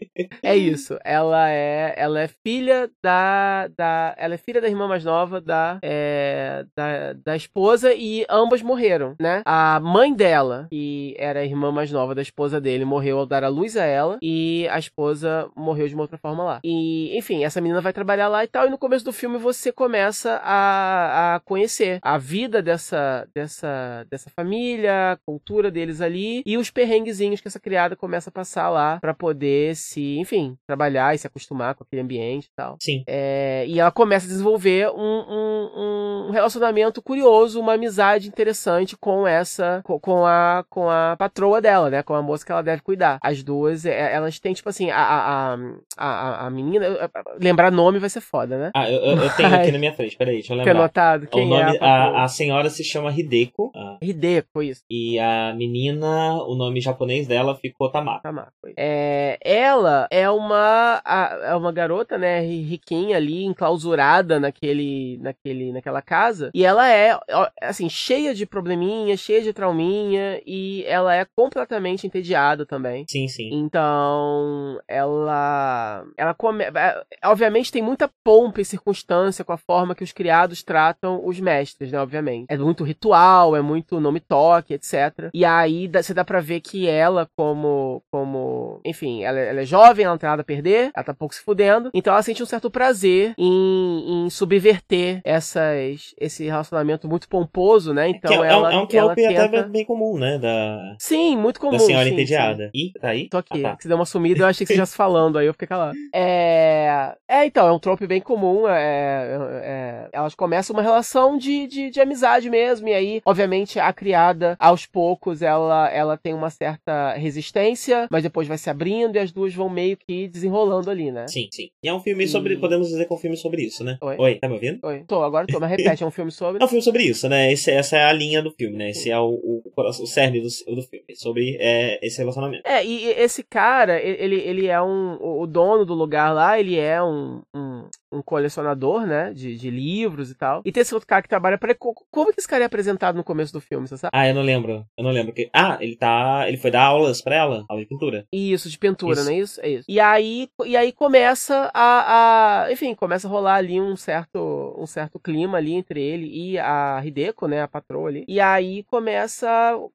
É isso, ela é, ela é filha da, da. Ela é filha da irmã mais nova da, é, da, da esposa e ambas morreram, né? A mãe dela, que era a irmã mais nova da esposa dele, morreu ao dar a luz a ela, e a esposa morreu de uma outra forma lá. E, enfim, essa menina vai trabalhar lá e tal, e no começo do filme você começa a a, conhecer a vida dessa, dessa, dessa família, a cultura deles ali e os perrenguezinhos que essa criada começa a passar lá para poder se, enfim, trabalhar e se acostumar com aquele ambiente e tal. Sim. É, e ela começa a desenvolver um, um, um, relacionamento curioso, uma amizade interessante com essa, com, com, a, com a patroa dela, né? Com a moça que ela deve cuidar. As duas, é, elas têm, tipo assim, a, a, a, a menina. Lembrar nome vai ser foda, né? Ah, eu, eu tenho aqui na minha frente, peraí, deixa eu lembrar. Tem anotado? Quem o nome, é a, a, senhora se chama Hideko. A... Hideko, isso. E a menina, o nome japonês dela ficou Tamako. Tamako. É, ela é uma, é uma garota, né, riquinha ali, enclausurada naquele, naquele, naquela casa. E ela é, assim, cheia de probleminha, cheia de trauminha. E ela é completamente entediada também. Sim, sim. Então, ela. Ela come. É, obviamente tem muita pompa e circunstância com a forma que os criados tratam os mestres, né? Obviamente. É muito ritual, é muito nome toque, etc. E aí você dá pra ver que ela, como. como enfim, ela, ela, é jovem, ela não tem nada a perder, ela tá pouco se fudendo. Então ela sente um certo prazer em, em subverter essas, esse relacionamento muito pomposo, né? Então é, ela. É um trope tenta... até bem comum, né? Da... Sim, muito comum. Da senhora sim, entediada. Sim. E tá aí? Tô aqui. Ah, tá. Você deu uma sumida, eu achei que você já se falando, aí eu fiquei calado. É. É, então, é um trope bem comum. É, é... Elas começam uma relação de, de, de amizade mesmo. E aí, obviamente, a criada, aos poucos, ela, ela tem uma certa resistência, mas depois vai se abrindo e as duas vão meio que desenrolando ali, né? Sim, sim. E é um filme sobre. Podemos dizer que é um filme sobre isso, né? Oi? Oi, tá me ouvindo? Oi. Tô, agora tô, mas repete, é um filme sobre. É um filme sobre isso, né? Esse, essa é a linha do filme, né? Esse é o, o, o cerne do, do filme. Sobre é, esse relacionamento. É, e esse cara, ele, ele é um. O dono do lugar lá, ele é um, um um colecionador, né, de, de livros e tal. E tem esse outro cara que trabalha para como que esse cara é apresentado no começo do filme, você sabe? Ah, eu não lembro. Eu não lembro que Ah, ele tá, ele foi dar aulas para ela, aula de pintura. Isso, de pintura, isso. não é isso? É isso. E aí, e aí começa a, a, enfim, começa a rolar ali um certo um certo clima ali entre ele e a Hideko, né, a patroa ali. E aí começa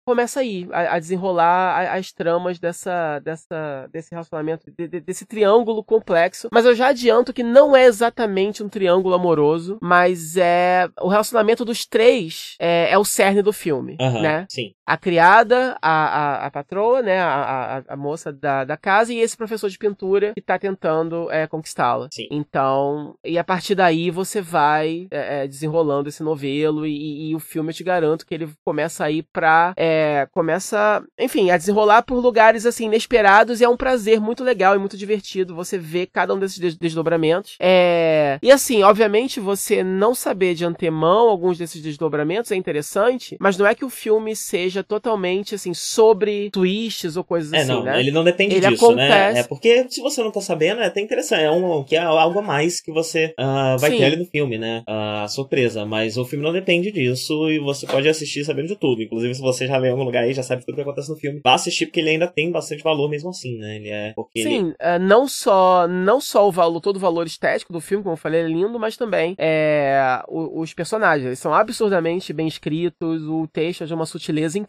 começa aí a, a desenrolar as tramas dessa dessa desse relacionamento, de, de, desse triângulo complexo. Mas eu já adianto que não é exatamente exatamente um triângulo amoroso, mas é o relacionamento dos três é, é o cerne do filme, uhum, né? Sim. A criada, a, a, a patroa, né, a, a, a, moça da, da casa e esse professor de pintura que tá tentando é, conquistá-la. Então, e a partir daí você vai é, é, desenrolando esse novelo e, e, o filme eu te garanto que ele começa a ir pra, é, começa, enfim, a desenrolar por lugares assim inesperados e é um prazer muito legal e muito divertido você ver cada um desses desdobramentos. É, é, e assim, obviamente, você não saber de antemão alguns desses desdobramentos é interessante, mas não é que o filme seja totalmente, assim, sobre twists ou coisas é, assim, não, né? Ele não depende ele disso, acontece... né? É porque se você não tá sabendo, é até interessante. É, um, que é algo a mais que você uh, vai Sim. ter ali no filme, né? A uh, surpresa. Mas o filme não depende disso e você pode assistir sabendo de tudo. Inclusive, se você já leu em algum lugar aí, já sabe tudo que acontece no filme, vá assistir porque ele ainda tem bastante valor mesmo assim, né? Ele é. Porque Sim, ele... é, não só não só o valor, todo o valor estético do filme, como eu falei, é lindo, mas também é, os, personagens. Eles são absurdamente bem escritos, o texto é de uma sutileza incrível.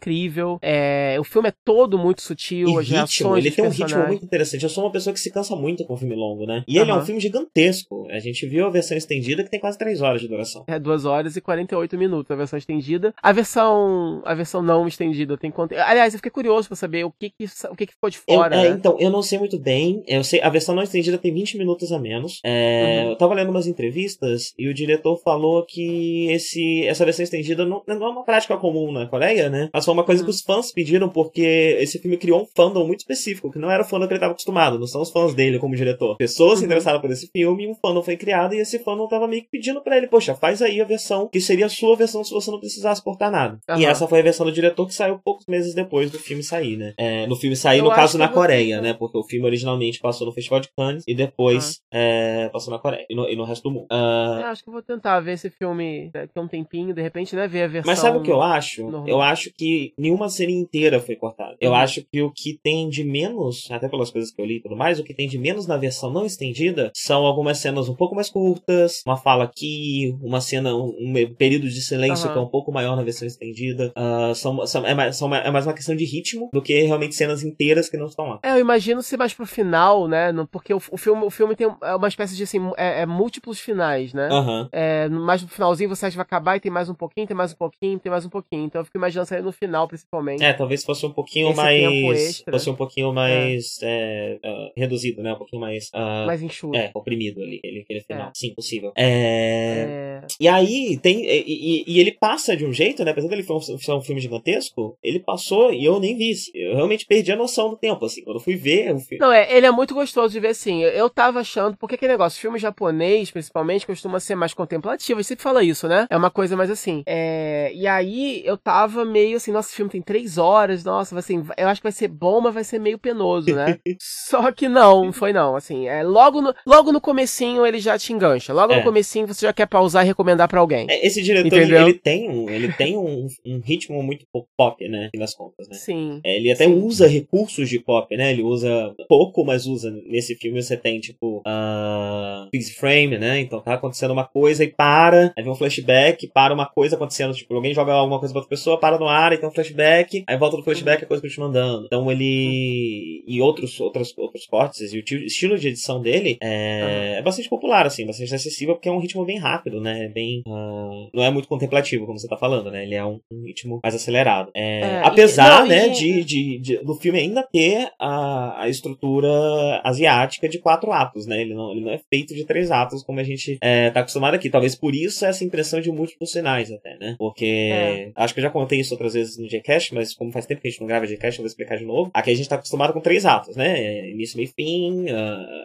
É, o filme é todo muito sutil, e as ritmo, ele tem um ritmo muito interessante. Eu sou uma pessoa que se cansa muito com filme longo, né? E ele é um filme gigantesco. A gente viu a versão estendida que tem quase 3 horas de duração. É 2 horas e 48 minutos a versão estendida. A versão a versão não estendida tem quanto? Aliás, eu fiquei curioso para saber o que que, o que que ficou de fora. Eu, é, né? então, eu não sei muito bem. Eu sei, a versão não estendida tem 20 minutos a menos. É, uhum. Eu tava lendo umas entrevistas e o diretor falou que esse, essa versão estendida não, não é uma prática comum na Coreia, né? Mas foi uma coisa que os fãs pediram porque esse filme criou um fandom muito específico, que não era o fandom que ele estava acostumado, não são os fãs dele como diretor. Pessoas uhum. se interessaram por esse filme e um fandom foi criado e esse fandom tava meio que pedindo para ele, poxa, faz aí a versão que seria a sua versão se você não precisasse portar nada. Uhum. E essa foi a versão do diretor que saiu poucos meses depois do filme sair, né? É, no filme sair, Eu no caso, na Coreia, né? Porque o filme originalmente passou no Festival de Cannes e depois uhum. é, passou na Coreia e no, e no resto do mundo. Uh, acho que vou tentar ver esse filme daqui a um tempinho, de repente, né? Ver a versão. Mas sabe o que eu acho? Normal. Eu acho que nenhuma cena inteira foi cortada. Eu uhum. acho que o que tem de menos, até pelas coisas que eu li e tudo mais, o que tem de menos na versão não estendida são algumas cenas um pouco mais curtas, uma fala aqui, uma cena, um, um período de silêncio uhum. que é um pouco maior na versão estendida. Uh, são, são, é, mais, são, é mais uma questão de ritmo do que realmente cenas inteiras que não estão lá. É, eu imagino ser mais pro final, né? Porque o, o filme, o filme tem uma espécie de assim, é, é múltiplos finais, né? Uhum. É, mais no finalzinho você acha que vai acabar e tem mais um pouquinho, tem mais um pouquinho, tem mais um pouquinho. Então eu fico imaginando sair no final, principalmente. É, talvez fosse um pouquinho Esse mais. Fosse um pouquinho mais é. É, uh, reduzido, né? Um pouquinho mais. Uh, mais enxuto. É, comprimido ali. Ele aquele, aquele final. É. Sim, possível. É... é... E aí tem. E, e, e, ele passa de um jeito, né? Apesar dele ser um, um, filme gigantesco, ele passou e eu nem vi. Eu realmente perdi a noção do tempo, assim. Quando eu fui ver o filme. Não, é, ele é muito gostoso de ver, assim. Eu, tava achando, porque aquele negócio, filme japonês, principalmente, costuma ser mais contemplativo. A gente sempre fala isso, né? É uma coisa mais assim. É... E aí eu tava meio assim, nossa, o filme tem três horas, nossa, ser, eu acho que vai ser bom, mas vai ser meio penoso, né? Só que não, foi não, assim, é, logo, no, logo no comecinho ele já te engancha, logo é. no comecinho você já quer pausar e recomendar para alguém. É, esse diretor, ele, ele, tem, um, ele tem um, um, ritmo muito pop, né, nas contas, né? Sim. É, ele até sim. usa recursos de pop, né, ele usa pouco, mas usa, nesse filme você tem, tipo, uh, freeze frame, né, então tá acontecendo uma coisa e para, aí vem um flashback, para uma coisa acontecendo, tipo, alguém joga alguma coisa pra outra pessoa, para no ar, então flashback, aí volta do flashback, a coisa continua andando. Então ele. E outros, outros, outros cortes, e o estilo de edição dele é, uhum. é bastante popular, assim, bastante acessível, porque é um ritmo bem rápido, né? Bem. Uh... não é muito contemplativo, como você tá falando, né? Ele é um, um ritmo mais acelerado. É, é, apesar, e, não, né, e... de, de, de, do filme ainda ter a, a estrutura asiática de quatro atos, né? Ele não, ele não é feito de três atos, como a gente é, tá acostumado aqui. Talvez por isso essa impressão de múltiplos sinais, até, né? Porque. É. Acho que eu já contei isso outras vezes no Gcast, mas como faz tempo que a gente não grava Gcast, eu vou explicar de novo. Aqui a gente tá acostumado com três atos, né? É, início, meio fim,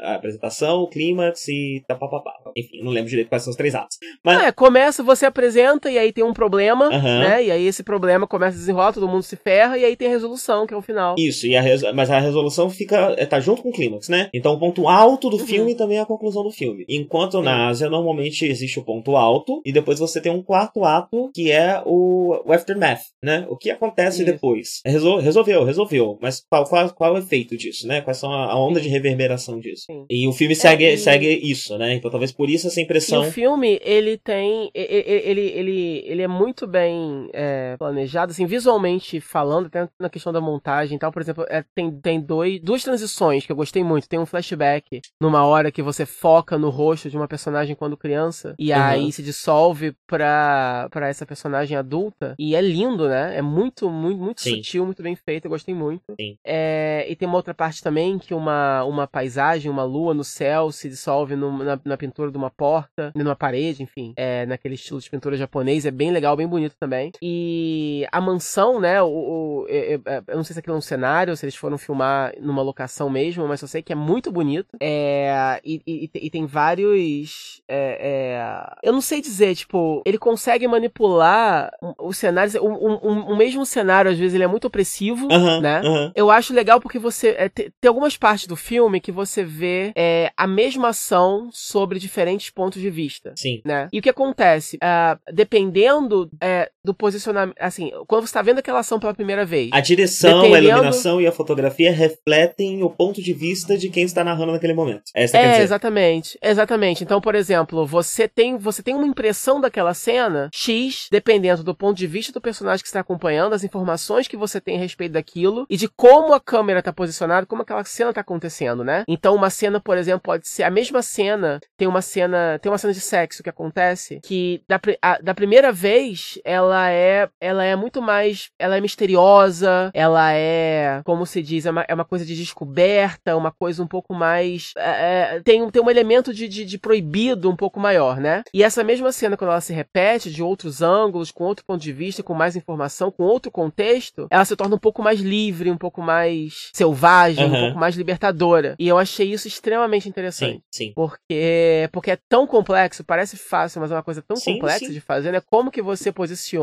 a apresentação, o clímax e tapapapá. Enfim, não lembro direito quais são os três atos. Mas... É, começa, você apresenta e aí tem um problema, uhum. né? E aí esse problema começa a desenrolar, todo mundo se ferra e aí tem a resolução, que é o final. Isso, e a mas a resolução fica é, tá junto com o clímax, né? Então o ponto alto do uhum. filme também é a conclusão do filme. Enquanto Sim. na Ásia normalmente existe o ponto alto e depois você tem um quarto ato que é o, o aftermath, né? O que acontece Isso. depois. Resol... resolveu, resolveu. Mas qual, qual, qual é o efeito disso, né? Quais são a, a onda Sim. de reverberação disso? Sim. E o filme segue, é, e... segue isso, né? Então talvez por isso essa impressão. E o filme, ele tem. Ele, ele, ele é muito bem é, planejado, assim, visualmente falando, até na questão da montagem e tal. Por exemplo, é, tem, tem dois, duas transições que eu gostei muito. Tem um flashback numa hora que você foca no rosto de uma personagem quando criança. E uhum. aí se dissolve pra, pra essa personagem adulta. E é lindo, né? É muito, muito, muito sutil, muito bem feito. Eu gostei muito. É, e tem uma outra parte também que uma, uma paisagem, uma lua no céu se dissolve no, na, na, pintura de uma porta, numa parede, enfim. É, naquele estilo de pintura japonês. É bem legal, bem bonito também. E a mansão, né? O, o eu, eu, não sei se aquilo é um cenário, se eles foram filmar numa locação mesmo, mas eu sei que é muito bonito. É, e, e, e tem vários. É, é, eu não sei dizer, tipo, ele consegue manipular os cenários. Um, um, um mesmo cenário, às vezes, ele é muito opressivo, uhum, né? Uhum. Eu acho legal porque você. É, tem, tem, algumas partes do filme que você vê é, a mesma ação sobre diferentes pontos de vista. Sim. Né? E o que acontece? Uh, dependendo é, do posicionamento. Assim, quando você tá vendo aquela ação pela primeira vez. A direção, dependendo... a iluminação e a fotografia refletem o ponto de vista de quem está narrando naquele momento. Essa é, dizer. exatamente. Exatamente. Então, por exemplo, você tem, você tem uma impressão daquela cena X, dependendo do ponto de vista do personagem que está acompanhando, as informações que você tem a respeito daquilo e de como a câmera está posicionada, como aquela cena está acontecendo, né? Então, uma cena, por exemplo, pode ser a mesma cena, tem uma cena, tem uma cena de sexo que acontece que da, a, da primeira vez ela é, ela é muito mais, ela é misteriosa, ela é, como se diz, é uma, é uma coisa de descoberta, uma coisa um pouco mais, é, é tem, tem um elemento de, de, de proibido um pouco maior, né? E essa mesma cena quando ela se repete de outros ângulos, com outro ponto de vista, com mais informação, com outro contexto, ela se torna um pouco mais livre, um pouco mais selvagem, uhum. um pouco mais libertadora. E eu achei isso extremamente interessante. Sim, sim. Porque, porque é tão complexo, parece fácil, mas é uma coisa tão sim, complexa sim. de fazer, né? Como que você posiciona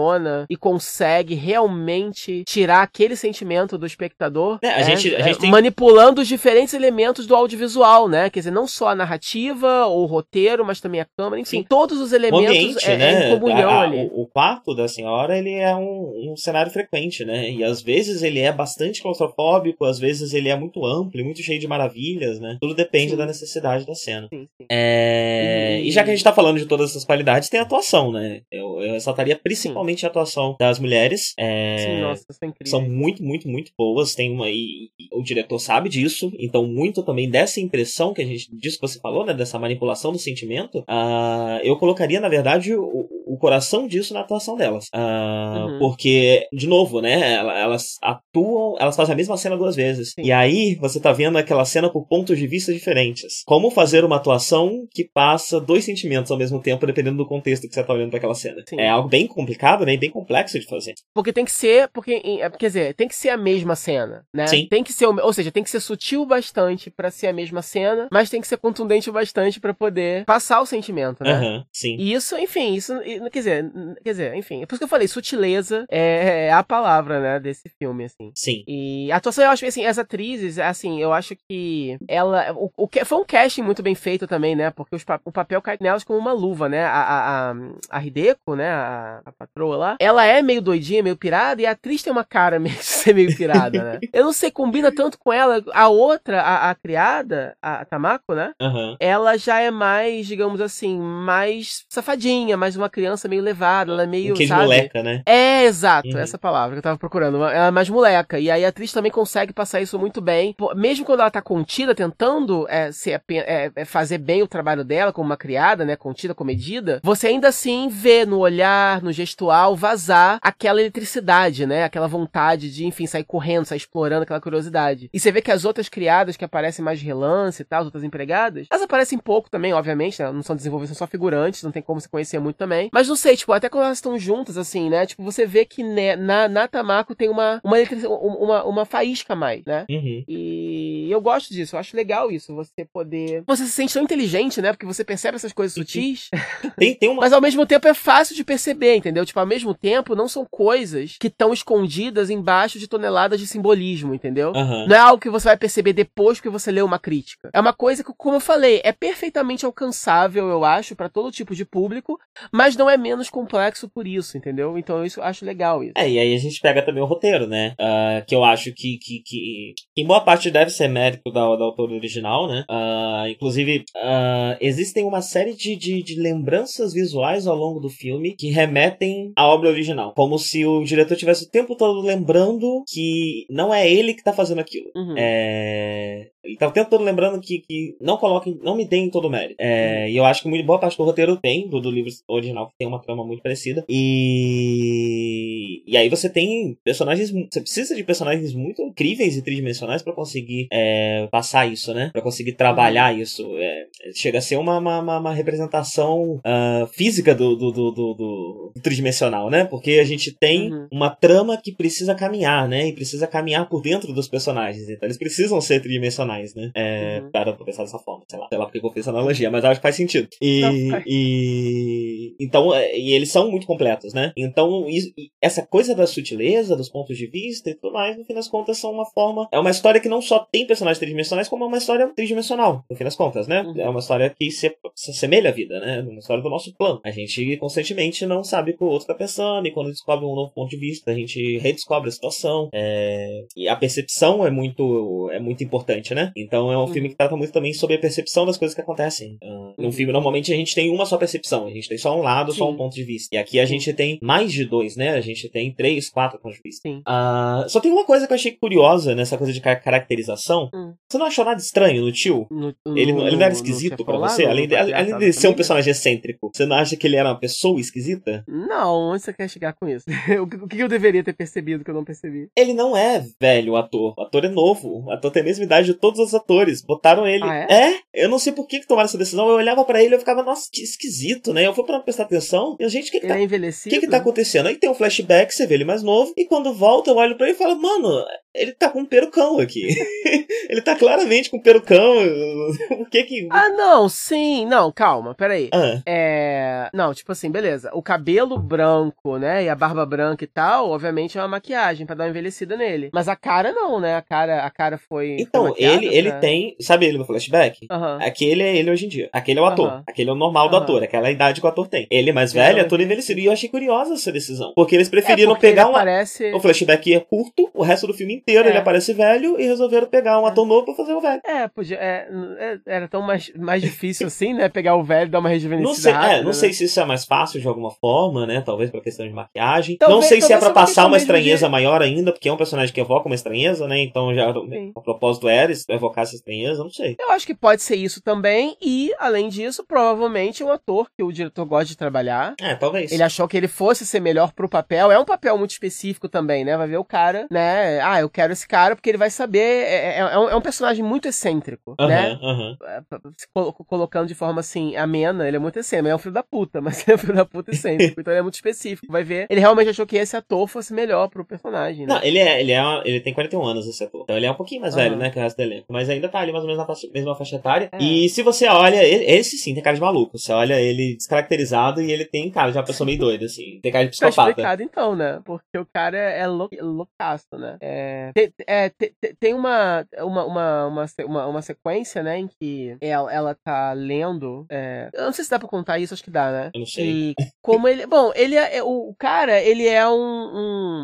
e consegue realmente tirar aquele sentimento do espectador, é, a gente, a gente é, tem... manipulando os diferentes elementos do audiovisual, né? Quer dizer, não só a narrativa ou o roteiro, mas também a câmera, enfim, todos os elementos o ambiente, é, né? é em comunhão a, a, ali. O, o quarto da senhora, ele é um, um cenário frequente, né? E às vezes ele é bastante claustrofóbico, às vezes ele é muito amplo e muito cheio de maravilhas, né? Tudo depende sim. da necessidade da cena. Sim, sim. É... E... e... já que a gente tá falando de todas essas qualidades, tem a atuação, né? Eu, eu ressaltaria principalmente a atuação das mulheres. É... Sim, nossa, são, são muito, muito, muito boas. Tem uma. E, o diretor sabe disso, então muito também dessa impressão que a gente. disso que você falou, né? Dessa manipulação do sentimento. Uh, eu colocaria, na verdade, o coração disso na atuação delas. Uh, uhum. Porque, de novo, né? Elas atuam, elas fazem a mesma cena duas vezes. Sim. E aí você tá vendo aquela cena por pontos de vista diferentes. Como fazer uma atuação que passa dois sentimentos ao mesmo tempo, dependendo do contexto que você tá olhando para aquela cena. Sim. É algo bem complicado, né? E bem complexo de fazer. Porque tem que ser, porque, é, quer dizer, tem que ser a mesma cena, né? Sim. Tem que ser, ou seja, tem que ser sutil bastante para ser a mesma cena, mas tem que ser contundente bastante para poder passar o sentimento, né? Uhum, sim. E isso, enfim, isso, quer dizer, quer dizer, enfim, é por isso que eu falei, sutileza é, é a palavra, né, desse filme, assim. Sim. E a atuação, eu acho, assim, as atrizes, assim, eu acho que ela, o, o foi um casting muito bem feito também, né, porque os, o papel cai nelas como uma luva, né, a, a, a, a Hideko, né, a, a patroa lá, ela é meio doidinha, meio pirada, e a atriz tem uma cara meio de ser meio pirada, né. Eu não sei, combina tanto com ela, a outra, a, a criada, a, Tamako, né, uhum. ela já é mais, digamos assim, mais safadinha, mais uma criança meio levada, ela é meio, um sabe? moleca, né? É, exato, uhum. essa palavra que eu tava procurando, ela é mais moleca, e aí a atriz também consegue passar isso muito bem, mesmo quando ela tá contida, tentando é, ser, é, é, fazer bem o trabalho dela como uma criada, né, contida, comedida, você ainda assim vê no olhar, no gestual, vazar aquela eletricidade, né, aquela vontade de, enfim, sair correndo, sair explorando aquela curiosidade. E você vê que as outras criadas que aparecem mais de relance e tal, as outras empregadas, elas aparecem pouco também, obviamente, né, não são desenvolvidas, são só figurantes, não tem como se conhecer muito também. Mas não sei, tipo, até quando elas estão juntas, assim, né, tipo, você vê que né, na, na Tamako tem uma, uma, uma, uma faísca mais, né? Uhum. E eu gosto disso, eu acho legal isso, você poder... Você se sente tão inteligente, né, porque você percebe essas coisas sutis. Tem, tem uma... Mas ao mesmo tempo é fácil de perceber, entendeu? Tipo, ao mesmo tempo não são coisas que estão escondidas embaixo de toneladas de simbolismo, entendeu? Uhum. Não é algo que você vai perceber depois que você lê uma crítica. É uma coisa que, como eu falei, é perfeitamente alcançável, eu acho, para todo tipo de público, mas não é menos complexo por isso, entendeu? Então isso eu acho legal isso. É, e aí a gente pega também o roteiro, né? Uh, que eu acho que, que, que, em boa parte deve ser mérito da, da autora original, né? Uh, inclusive, uh, existem uma série de, de, de, lembranças visuais ao longo do filme que remetem à obra original. Como se o diretor tivesse o tempo todo lembrando que não é ele que tá fazendo aquilo. Uhum. É... Ele tá o tempo todo lembrando que, que não coloquem, não me deem todo o mérito. É, uhum. E eu acho que muito boa parte do roteiro tem, do, do livro original, que tem uma trama muito parecida. E. E aí você tem personagens. Você precisa de personagens muito incríveis e tridimensionais para conseguir é, passar isso, né? Para conseguir trabalhar isso. É, chega a ser uma, uma, uma representação uh, física do, do, do, do, do tridimensional, né? Porque a gente tem uhum. uma trama que precisa caminhar, né? E precisa caminhar por dentro dos personagens. Então eles precisam ser tridimensionais, né? É, uhum. Para pensar dessa forma, sei lá, sei lá porque eu fiz essa analogia, mas acho que faz sentido. E, Não, e então, é, e eles são muito completos, né? Então, isso, essa coisa da sutileza, dos pontos de vista e tudo mais, no fim das contas, são uma forma. É uma história que não só tem personagens tridimensionais, como é uma história tridimensional, no fim das contas, né? Uhum. É uma história que se, se assemelha à vida, né? Uma história do nosso plano. A gente constantemente não sabe o que o outro tá pensando, e quando descobre um novo ponto de vista, a gente redescobre a situação. É... E a percepção é muito, é muito importante, né? Então é um uhum. filme que trata muito também sobre a percepção das coisas que acontecem. Uh, num filme, normalmente, a gente tem uma só percepção, a gente tem só um lado. Só um ponto de vista. E aqui a Sim. gente tem mais de dois, né? A gente tem três, quatro pontos de vista. Uh, só tem uma coisa que eu achei curiosa nessa coisa de caracterização. Hum. Você não achou nada estranho no tio? No, ele, ele não era esquisito para você? Além de, além de ser um personagem excêntrico, você não acha que ele era uma pessoa esquisita? Não, onde você quer chegar com isso? o que eu deveria ter percebido que eu não percebi? Ele não é velho o ator. O ator é novo. O ator tem a mesma idade de todos os atores. Botaram ele. Ah, é? é? Eu não sei por que, que tomaram essa decisão. Eu olhava para ele e eu ficava, nossa, que esquisito, né? Eu fui pra prestar atenção. E a gente, o que, que ele tá. É envelhecido? O que, que tá acontecendo? Aí tem um flashback, você vê ele mais novo. E quando volta, eu olho pra ele e falo, mano, ele tá com um perucão aqui. ele tá claramente com um perucão. o que que. Ah, não, sim. Não, calma, peraí. Ah. É. Não, tipo assim, beleza. O cabelo branco, né? E a barba branca e tal, obviamente é uma maquiagem para dar uma envelhecida nele. Mas a cara não, né? A cara, a cara foi. Então, foi ele, ele tem. Sabe ele no flashback? Uhum. Aquele é ele hoje em dia. Aquele é o ator. Uhum. Aquele é o normal do ator. Aquela idade que o ator tem. Ele é mais velho, ator envelhecido. E eu achei curiosa essa decisão. Porque eles preferiram é porque pegar. Aparece... O flashback é curto, o resto do filme inteiro É. ele aparece velho e resolveram pegar um ator novo pra fazer o velho. É, podia. é, é, era tão mais, mais difícil assim, né? Pegar o velho e dar uma rejuvenescida Não sei, rápida, é, não né? sei se isso é mais fácil de alguma forma, né? Talvez pra questão de maquiagem. Talvez- não sei se é pra passar uma estranheza de- maior ainda, porque é um personagem que evoca uma estranheza, né? Então já Sim. o propósito era evocar essa estranheza, não sei. Eu acho que pode ser isso também, e, além disso, provavelmente um ator que o diretor gosta de trabalhar. É, talvez. Ele achou que ele fosse ser melhor pro papel. É um papel muito específico também, né? Vai ver o cara, né? Ah, eu quero esse cara porque ele vai saber. É, é- é um, é um personagem muito excêntrico, né? Aham, aham. se colo- colocando de forma assim, amena, ele é muito excêntrico, ele é um filho da puta, mas ele é um filho da puta excêntrico, então ele é muito específico. Vai ver, ele realmente achou que esse ator fosse melhor pro personagem, né? Não, ele é, ele é, ele tem 41 anos esse ator. Então ele é um pouquinho mais velho, Aham. né, que o resto do elenco. Mas ainda tá ali mais ou menos na faixa- mesma faixa etária. É. E se você olha, ele- esse sim tem cara de maluco. Você olha ele descaracterizado e ele tem cara de uma pessoa meio doida, assim. Tem cara de Tá psicopata. explicado então, né? Porque o cara é lou- loucaço, né? É, te- é, te- te- tem uma, uma, uma, uma, uma, uma sequência, né, em que ela, ela tá lendo. é, eu não sei se dá pra contar isso, acho que dá, né? Eu não sei. E como ele. Bom, ele é. é- O cara, ele é um,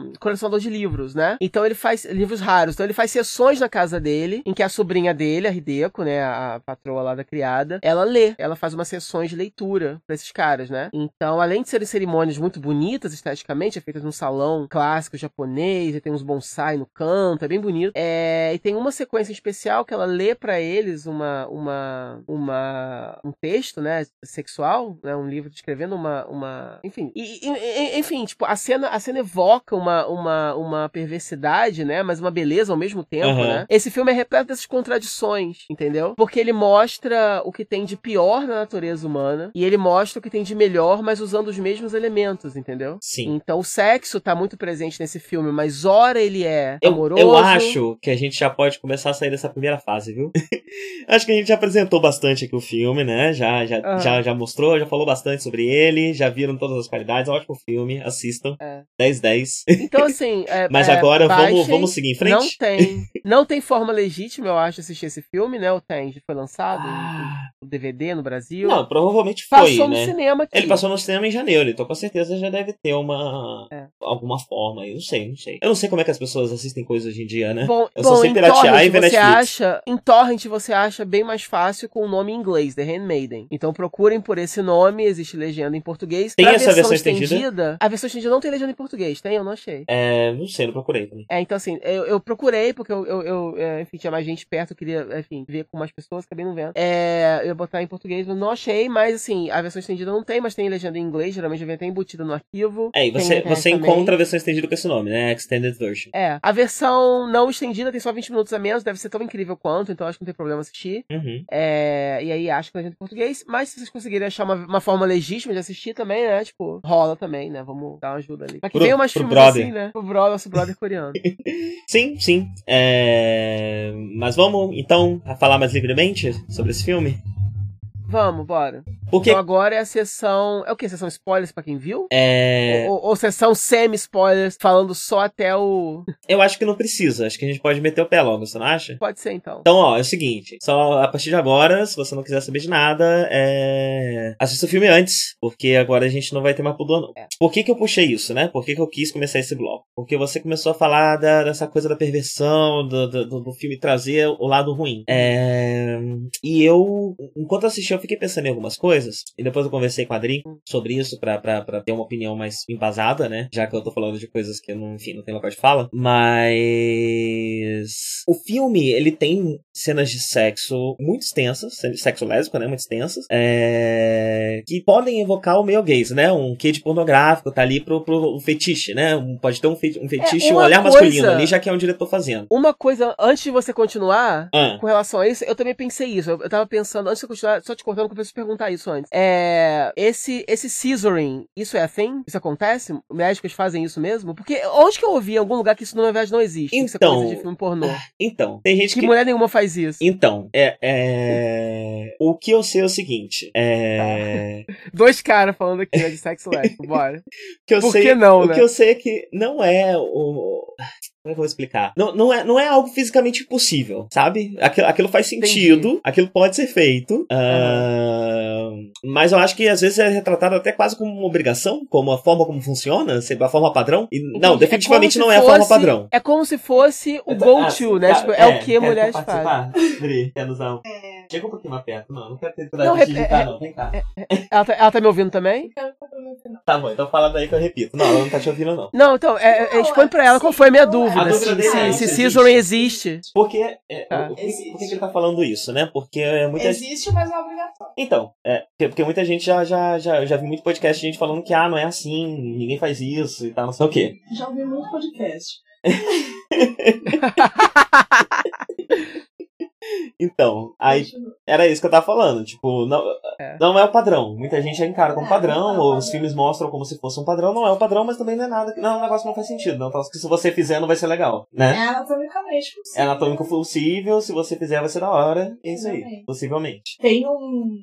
um colecionador de livros, né? Então ele faz livros raros. Então ele faz sessões na casa dele, em que a sobrinha dele, a Hideko, né? A patroa lá da criada, ela lê. Ela faz umas sessões de leitura pra esses caras, né? Então, além de serem cerimônias muito bonitas esteticamente, é feitas num salão clássico japonês, e tem uns bonsai no canto, é bem bonito. É, e tem uma sequência especial que ela lê pra eles uma, uma, uma, um texto, né, sexual, né, um livro descrevendo uma, uma, enfim, e, e- enfim, tipo, a cena, a cena evoca uma, uma, uma perversidade, né, mas uma beleza ao mesmo tempo, Aham. né. Esse filme é repleto dessas contradições, entendeu? Porque ele mostra o que tem de pior na natureza humana e ele mostra o que tem de melhor, mas usando os mesmos elementos, entendeu? Sim. Então o sexo tá muito presente nesse filme, mas ora ele é Eu, amoroso. eu acho que a gente já pode começar a sair dessa primeira fase, viu? acho que a gente já apresentou bastante aqui o filme, né? Já, já, Aham. já, já mostrou, já falou bastante sobre ele, já viram todas as qualidades. É um ótimo filme, assistam. É. 10-10. Então, assim. é- Mas é, agora vamos, baixem. vamos seguir em Não frente? tem. Não tem forma legítima, eu acho, assistir esse filme, né? O tem, foi lançado Ah, no DVD no Brasil. não, provavelmente foi, Passou no né? cinema aqui. Ele passou no cinema em janeiro, então com certeza já deve ter uma. É. alguma forma aí. Não sei, não sei. Eu não sei como é que as pessoas assistem coisas hoje em dia, né? Bom, Eu só bom sei em piratear Torrent e ver você Netflix. acha, em Torrent você acha bem mais fácil com o nome em inglês, The Handmaiden. Então procurem por esse nome, existe legenda em português. Tem Pra essa versão estendida? A versão estendida não tem legenda em português, tem? Eu não achei. É, não sei, não procurei também. É, então assim, eu, eu procurei, porque eu, eu, eu, é, enfim, tinha mais gente perto, eu queria, enfim, ver com mais pessoas, acabei não vendo. É, eu ia botar em português, mas não achei, mas assim, a versão estendida não tem, mas tem legenda em inglês, geralmente vem até embutida no arquivo. É, e você, você encontra a versão estendida com esse nome, né? Extended Version. É, a versão não estendida tem só 20 minutos a menos, deve ser tão incrível quanto, então acho que não tem problema assistir. Uhum. É, e aí acho que a gente em português, mas se vocês conseguirem achar uma, uma forma legítima de assistir também, né? Tipo, rola também, né? Vamos dar uma ajuda ali. Pra que Pro- mais pro filmes brother. assim, né? Pro brother, nosso brother coreano. Sim, sim. É... Mas vamos, então, a falar mais livremente sobre esse filme? Vamos, bora. Porque Então agora é a sessão. É o que? Sessão spoilers pra quem viu? é... Ou, ou sessão semi-spoilers, falando só até o. eu acho que não precisa. Acho que a gente pode meter o pé logo, você não acha? Pode ser então. Então, ó, é o seguinte. Só a partir de agora, se você não quiser saber de nada, é... assista o filme antes. Porque agora a gente não vai ter mais pudor, não. É. Por que que eu puxei isso, né? Por que que eu quis começar esse bloco? Porque você começou a falar da- dessa coisa da perversão, do, do, do- do filme trazer o lado ruim. É... E eu, enquanto assisti, eu fiquei pensando em algumas coisas. E depois eu conversei com a Adri sobre isso pra, pra, pra ter uma opinião mais embasada, né? Já que eu tô falando de coisas que eu não, enfim, não tenho local de fala. Mas. O filme, ele tem cenas de sexo muito extensas, sexo lésbico, né? Muito extensas. é, Que podem evocar o meio gaze, né? Um de pornográfico, tá ali pro, pro fetiche, né? Um- pode ter um, fe- um fetiche, um uma olhar coisa- masculino ali, já que é um diretor fazendo. Uma coisa, antes de você continuar, Ah, com relação a isso, eu também pensei isso. Eu, eu tava pensando, antes de eu continuar, só te cortando, que eu preciso perguntar isso antes. É. Esse, esse scissoring, isso é a thing? Isso acontece? Médicos fazem isso mesmo? Porque onde que eu ouvi em algum lugar que isso na verdade não existe? isso é Então, coisa de filme pornô. então, tem gente Que que. mulher nenhuma faz isso. Então, é, é... o que eu sei é o seguinte, é... Dois caras falando aqui, né, de sexo lésbico, bora. o que eu Por sei, que não, o né? que eu sei é que não é o como é que eu vou explicar? Não, não, é, não é algo fisicamente impossível, sabe? Aquilo, aquilo faz sentido, aquilo pode ser feito, ah, Mas eu acho que às vezes é retratado até quase como uma obrigação, como a forma como funciona, a forma padrão. E, não, definitivamente é não é a fosse, forma padrão. É como se fosse o go-to, né? Tá, Tipo, é, o que mulheres fazem. Quer usar? Chega um pouquinho mais perto. Não, não quero ter Não, coragem de é- digitar, é- não. Vem cá. Ela tá, ela tá me ouvindo também? Tá bom, então fala daí que eu repito. Não, ela não tá te ouvindo, não. Não, então, é, é, Não, expõe pra ela qual foi a minha dúvida. A dúvida se, dele é, se, se existe. Scissoring existe. Porque. É, Tá. o- por, que, ele tá falando isso, né? Porque é muita Existe, mas é obrigatório. Então, é, porque, porque muita gente já, já, já, já vi muito podcast de gente falando que, ah, não é assim, ninguém faz isso e tal, não sei o quê. Já ouvi muito podcast. Então, aí era isso que eu tava falando, tipo, não É. não é o padrão. Muita gente já encara como padrão, ou os filmes mostram como se fosse um padrão, não é o padrão, mas também não é nada. que- Não, o negócio não faz sentido, não. Que se você fizer, não vai ser legal, né? É anatomicamente É possível. anatômico possível, se você fizer, vai ser da hora. É isso aí, possivelmente. Tem um,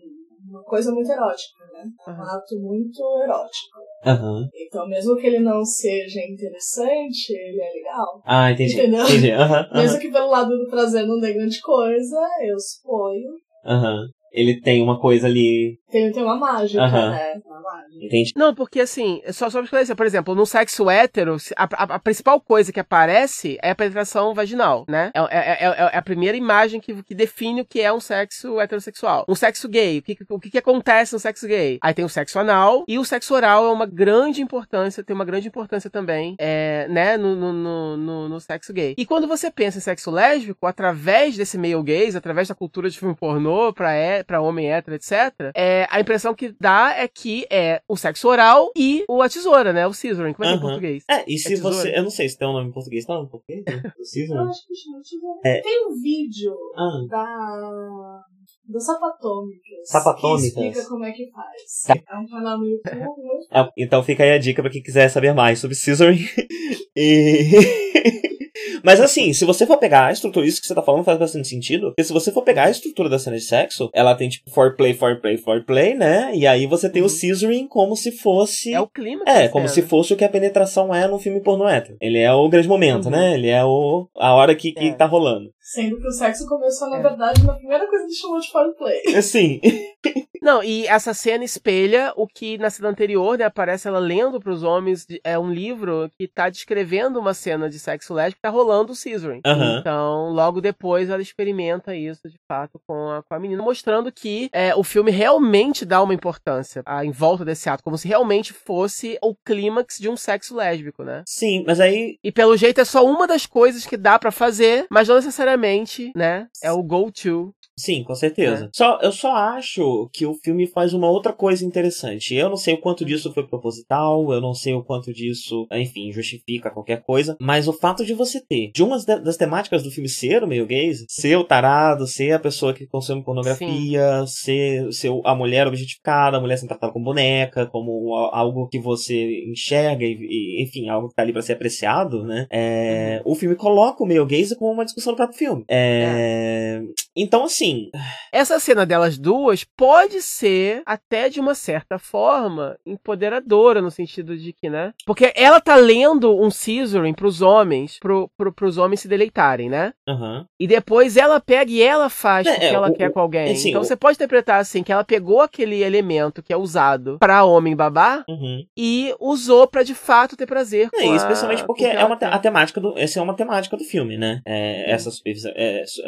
uma coisa muito erótica, né? É um ato muito erótico. Aham. Então, mesmo que ele não seja interessante, ele é legal. Ah, entendi. Entendeu? Entendi. Aham, Mesmo que pelo lado do prazer não dê grande coisa, eu suponho. Aham. Ele tem uma coisa ali. Tem, tem uma mágica, né? Não, porque assim, só só pra esclarecer, por exemplo, no sexo hétero, a, a- a principal coisa que aparece é a penetração vaginal, né? É, é- é- é a primeira imagem que, que define o que é um sexo heterossexual. Um sexo gay, o que, o que, que acontece no sexo gay? Aí tem o sexo anal, e o sexo oral é uma grande importância, tem uma grande importância também, é, né, no, no, no, no- no sexo gay. E quando você pensa em sexo lésbico, através desse meio gays, através da cultura de filme pornô, pra, é, pra homem hétero, etc., é, a impressão que dá é que é o sexo oral e o a tesoura, né? O scissoring. Como é que é em português? É, e se tesoura? você. Eu não sei se tem um nome em português. Tá no português? né? Do Caesar? Eu acho que chama tesoura. É. Tem um vídeo Ah, da. Do Sapatômicas. Sapatômicas. Que explica como é que faz. É um canal no YouTube muito é, então fica aí a dica pra quem quiser saber mais sobre Scissoring. e. Mas assim, se você for pegar a estrutura, isso que você tá falando faz bastante sentido. Porque se você for pegar a estrutura da cena de sexo, ela tem tipo foreplay, foreplay, foreplay, né? E aí você tem o Uhum. scissoring como se fosse. É o clima. É, como se fosse o que a penetração é num filme pornô hétero. Ele é o grande momento, Uhum. né? Ele é o a hora que, que É. tá rolando. Sendo que o sexo começou, na É. verdade, na primeira coisa que chamou de foreplay. Assim. Não, e essa cena espelha o que na cena anterior, né, aparece ela lendo pros homens, de- é um livro que tá descrevendo uma cena de sexo lésbico que tá rolando o scissoring. Aham. Então, logo depois ela experimenta isso, de fato, com a, com a menina, mostrando que é, o filme realmente dá uma importância a, em volta desse ato, como se realmente fosse o clímax de um sexo lésbico, né? Sim, mas aí. E pelo jeito é só uma das coisas que dá pra fazer, mas não necessariamente, né? É o go-to. Sim, com certeza. É. Só, eu só acho que o filme faz uma outra coisa interessante. Eu não sei o quanto disso foi proposital, eu não sei o quanto disso, enfim, justifica qualquer coisa, mas o fato de você ter, de uma das- temáticas do filme ser o meio gays, ser o tarado, ser a pessoa que consome pornografia, ser, ser a mulher objetificada, a mulher sendo tratada como boneca, como algo que você enxerga e, e, enfim, algo que tá ali pra ser apreciado, né? É, O filme coloca o meio gays como uma discussão do próprio filme. É, Então, assim, Essa cena delas duas pode ser, até de uma certa forma, empoderadora, no sentido de que, né? Porque ela tá lendo um scissoring pros homens, pro, pro, pros homens se deleitarem, né? aham. E depois ela pega e ela faz É, o que é, ela o- quer o- com alguém. assim, então você pode interpretar assim, que ela pegou aquele elemento que é usado pra homem babar Uhum. e usou pra de fato ter prazer com É, a- especialmente porque é uma te- a temática do, essa é uma temática do filme, né? É, essa, subversão- é, su-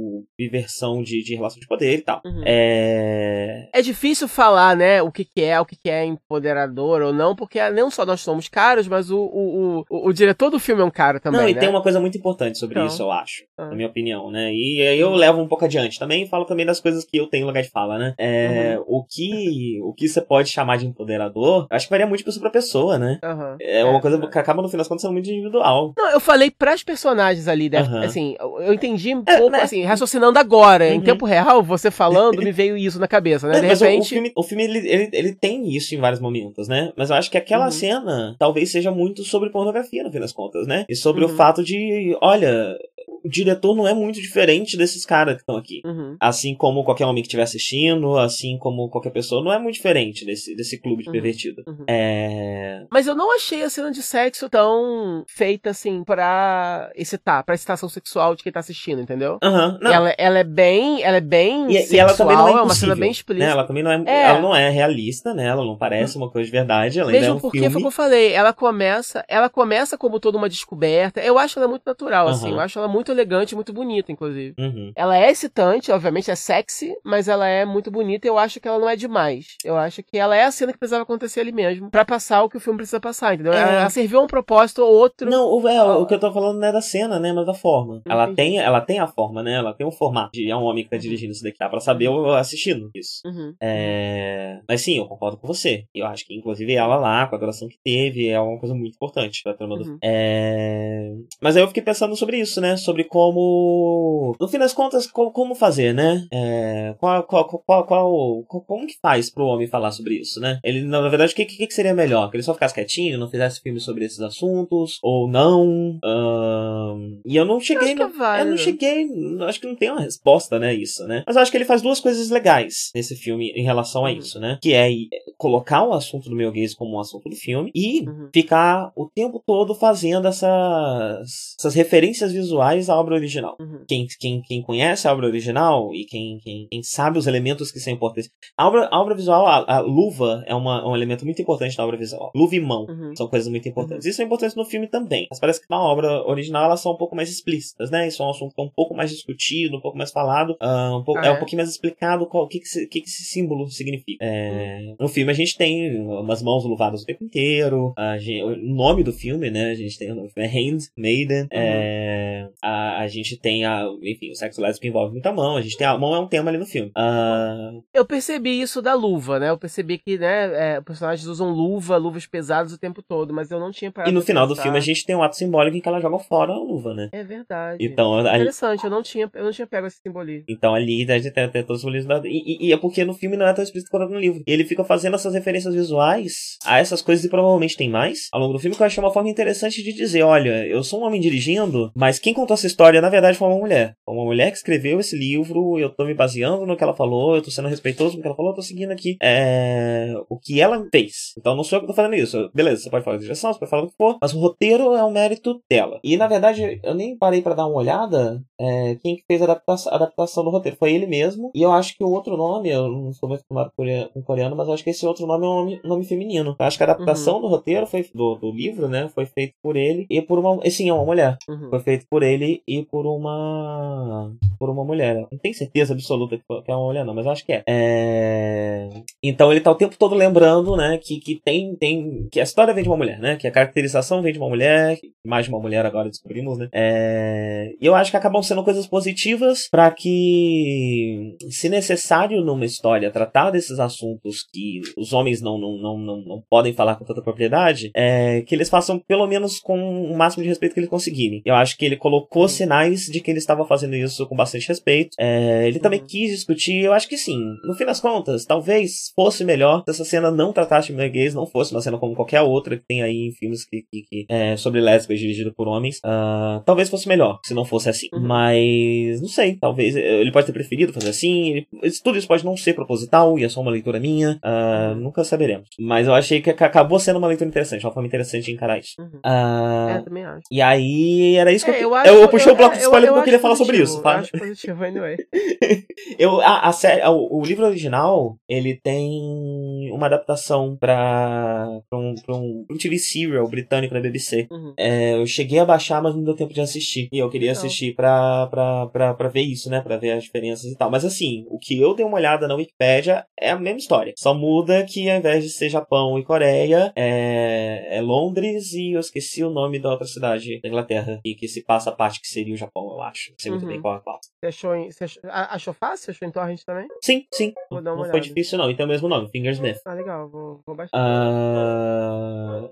essa subversão de, de relação de poder e tal. Uhum. É, É difícil falar, né, o que, que é, o que, que é empoderador ou não, porque não só nós somos caros, mas o, o, o, o diretor do filme é um cara também, Não, e né? tem uma coisa muito importante sobre Então. isso, eu acho, Ah. na minha opinião, né? E aí eu levo um pouco adiante também e falo também das coisas que eu tenho lugar de fala, né? É, Uhum. o, que, o que você pode chamar de empoderador, acho que varia muito de pessoa pra pessoa, né? Aham. É uma coisa é. que acaba no fim das contas sendo muito individual. Não, eu falei pras personagens ali, né? Assim, eu eu entendi um É, pouco, né? assim, raciocinando agora, em Uhum. tempo real, você falando, me veio isso na cabeça, né? De mas o- o, repente. filme, o filme ele, ele, ele tem isso em vários momentos, né? Mas eu acho que aquela Uhum. cena talvez seja muito sobre pornografia, no fim das contas, né? E sobre Uhum. o fato de, olha, o diretor não é muito diferente desses caras que estão aqui. Uhum. Assim como qualquer homem que estiver assistindo, assim como qualquer pessoa, não é muito diferente desse, desse clube de Uhum. pervertido. Uhum. É. Mas eu não achei a cena de sexo tão feita assim pra excitar, pra excitação sexual de quem tá assistindo, entendeu? Não. Ela, ela é bem. Ela é bem. E, e sexual, ela também não é, é uma cena bem né? explícita. Ela também não é, É. ela não é realista, né? Ela não parece uma coisa de verdade, ela ainda é Mesmo um porque filme. foi o que eu falei, ela começa, ela começa como toda uma descoberta. Eu acho ela muito natural, assim. Eu acho ela muito elegante, muito bonita, inclusive. Uhum. Ela é excitante, obviamente é sexy, mas ela é muito bonita e eu acho que ela não é demais. Eu acho que ela é a cena que precisava acontecer ali mesmo, pra passar o que o filme precisa passar, entendeu? É. Ela, serviu a um propósito ou outro. Não, o, é, o que eu tô falando não é da cena, né? Mas da forma. Ela Entendi. tem, ela tem a forma, né? Ela tem o formato de é um homem que tá dirigindo isso daqui. Dá pra saber eu assistindo isso. Uhum. É... Mas sim, eu concordo com você. Eu acho que, inclusive, ela lá, com a duração que teve, é uma coisa muito importante pra trama do Uhum. É... Mas aí eu fiquei pensando sobre isso, né? Sobre como. No fim das contas, co- como fazer, né? É... Qual, qual, qual, qual, Como que faz pro homem falar sobre isso, né? Ele, na verdade, o que, que, que seria melhor? Que ele só ficasse quietinho, não fizesse filme sobre esses assuntos? Ou não? Ahn, E eu não cheguei. acho que é. Eu não cheguei. Acho que não tem uma resposta, né? Isso, né? Mas eu acho que ele faz duas coisas legais nesse filme em relação a Uhum. isso, né? Que é colocar o assunto do meu gays como um assunto do filme e Uhum. ficar o tempo todo fazendo essas, essas referências visuais à obra original. Uhum. Quem, quem, quem conhece a obra original e quem, quem, quem sabe os elementos que são importantes. A obra, a obra visual, a, a luva é uma, um elemento muito importante na obra visual. Luva e mão Uhum. são coisas muito importantes. Isso é importante no filme também. Mas parece que na obra original elas são um pouco mais explícitas, né? Isso é um assunto que é um pouco mais discutido, um pouco mais falado, ah, um pouco, Ah, é um é? pouquinho mais explicado o que, que, que, que esse símbolo significa. É, No filme a gente tem umas mãos luvadas o tempo inteiro, a gente- o nome do filme, né? A gente tem o nome do filme é Hand Maiden, é, a, a gente tem a, enfim, o sexo lésbico envolve muita mão, a gente tem a mão é um tema ali no filme. Ah, Eu percebi isso da luva, né? Eu percebi que, né, é, personagens usam luva, luvas pesadas o tempo todo, mas eu não tinha parado e no final do pensar. filme a gente tem um ato simbólico em que ela joga fora a luva, né? É verdade. Então, ali, Interessante, eu não tinha, eu não tinha pego esse simbolismo. Então ali a gente tem, tem todos os simbolismos da... e, e- e é porque no filme não é tão explícito quanto no livro. E ele fica fazendo essas referências visuais a essas coisas e provavelmente tem mais ao longo do filme, que eu achei uma forma interessante de dizer, olha, eu sou um homem dirigindo, mas quem contou essa história, na verdade, foi uma mulher. Foi uma mulher que escreveu esse livro, eu tô me baseando no que ela falou, eu tô sendo respeitoso no que ela falou, eu tô seguindo aqui é, o que ela fez. Então não sou eu que tô fazendo isso. Beleza, você pode falar de direção, você pode falar o que for, mas o roteiro é um mérito dela. E na verdade, eu nem parei pra dar uma olhada é, quem que fez a adaptação, a adaptação do roteiro. Foi ele mesmo. E eu acho que o outro nome, eu não sou muito acostumado com coreano- mas eu acho que esse outro nome é um nome, nome feminino. Eu acho que a adaptação do roteiro foi do, do livro, né? Foi feito por ele e por uma. e Sim, é uma mulher. Uhum. Foi feito por ele e por uma. por uma mulher. Não tenho certeza absoluta que é uma mulher, não, mas acho que é. É, Então ele tá o tempo todo lembrando, né, que, que tem, tem. que a história vem de uma mulher, né? Que a caracterização vem de uma mulher, mais de uma mulher agora descobrimos, né? É, E eu acho que acabam sendo coisas positivas pra que, se necessário numa história, tratar desses assuntos que os homens não, não, não, não, não podem falar com tanta propriedade, é, que eles façam pelo menos com o máximo de respeito que eles conseguirem. Eu acho que ele colocou sinais de que ele estava fazendo isso com bastante respeito. É, ele também Uhum. quis discutir, eu acho que sim. No fim das contas, talvez fosse melhor se essa cena não tratasse mulher gays, não fosse uma cena como qualquer outra que tem aí em filmes que, que, que, é, sobre lésbicas dirigido por homens. Ah, talvez fosse melhor se não fosse assim. Uhum. Mas, não sei, talvez eh, ele pode ter preferido fazer assim. ele- tudo isso pode não ser proposital e é só uma leitura minha. Ah, nunca saberemos. Mas eu achei que ac- acabou sendo uma leitura interessante, uma forma interessante de encarar isso. Uhum. Ah, É, também acho. e aí, era isso que É, eu, eu, puxei o bloco de é, spoiler porque eu acho queria falar sobre isso, tá? Eu acho positivo, anyway. Eu, a, a série, o, o livro original, ele tem uma adaptação pra, pra, um, pra um, um TV serial britânico da BBC. Uhum. É, eu cheguei a baixar, mas não deu tempo de assistir. E eu queria Legal. assistir pra, pra, pra, pra ver isso, né? Pra ver as diferenças e tal. Mas assim, o que eu dei uma olhada na Wikipédia é a mesma história. Só muda que ao invés de ser Japão e Coreia, é, é Londres e eu esqueci o nome da outra cidade da Inglaterra. E que se passa a parte que seria o Japão, eu acho. Não sei muito Uhum. bem qual é qual. Você achou, em, você achou, a- achou fácil? Achou em torrent também? Sim, sim. Vou dar uma não foi olhada. difícil, não. E tem o mesmo nome, Fingersmith. Ah, legal, vou, vou baixar. Ah,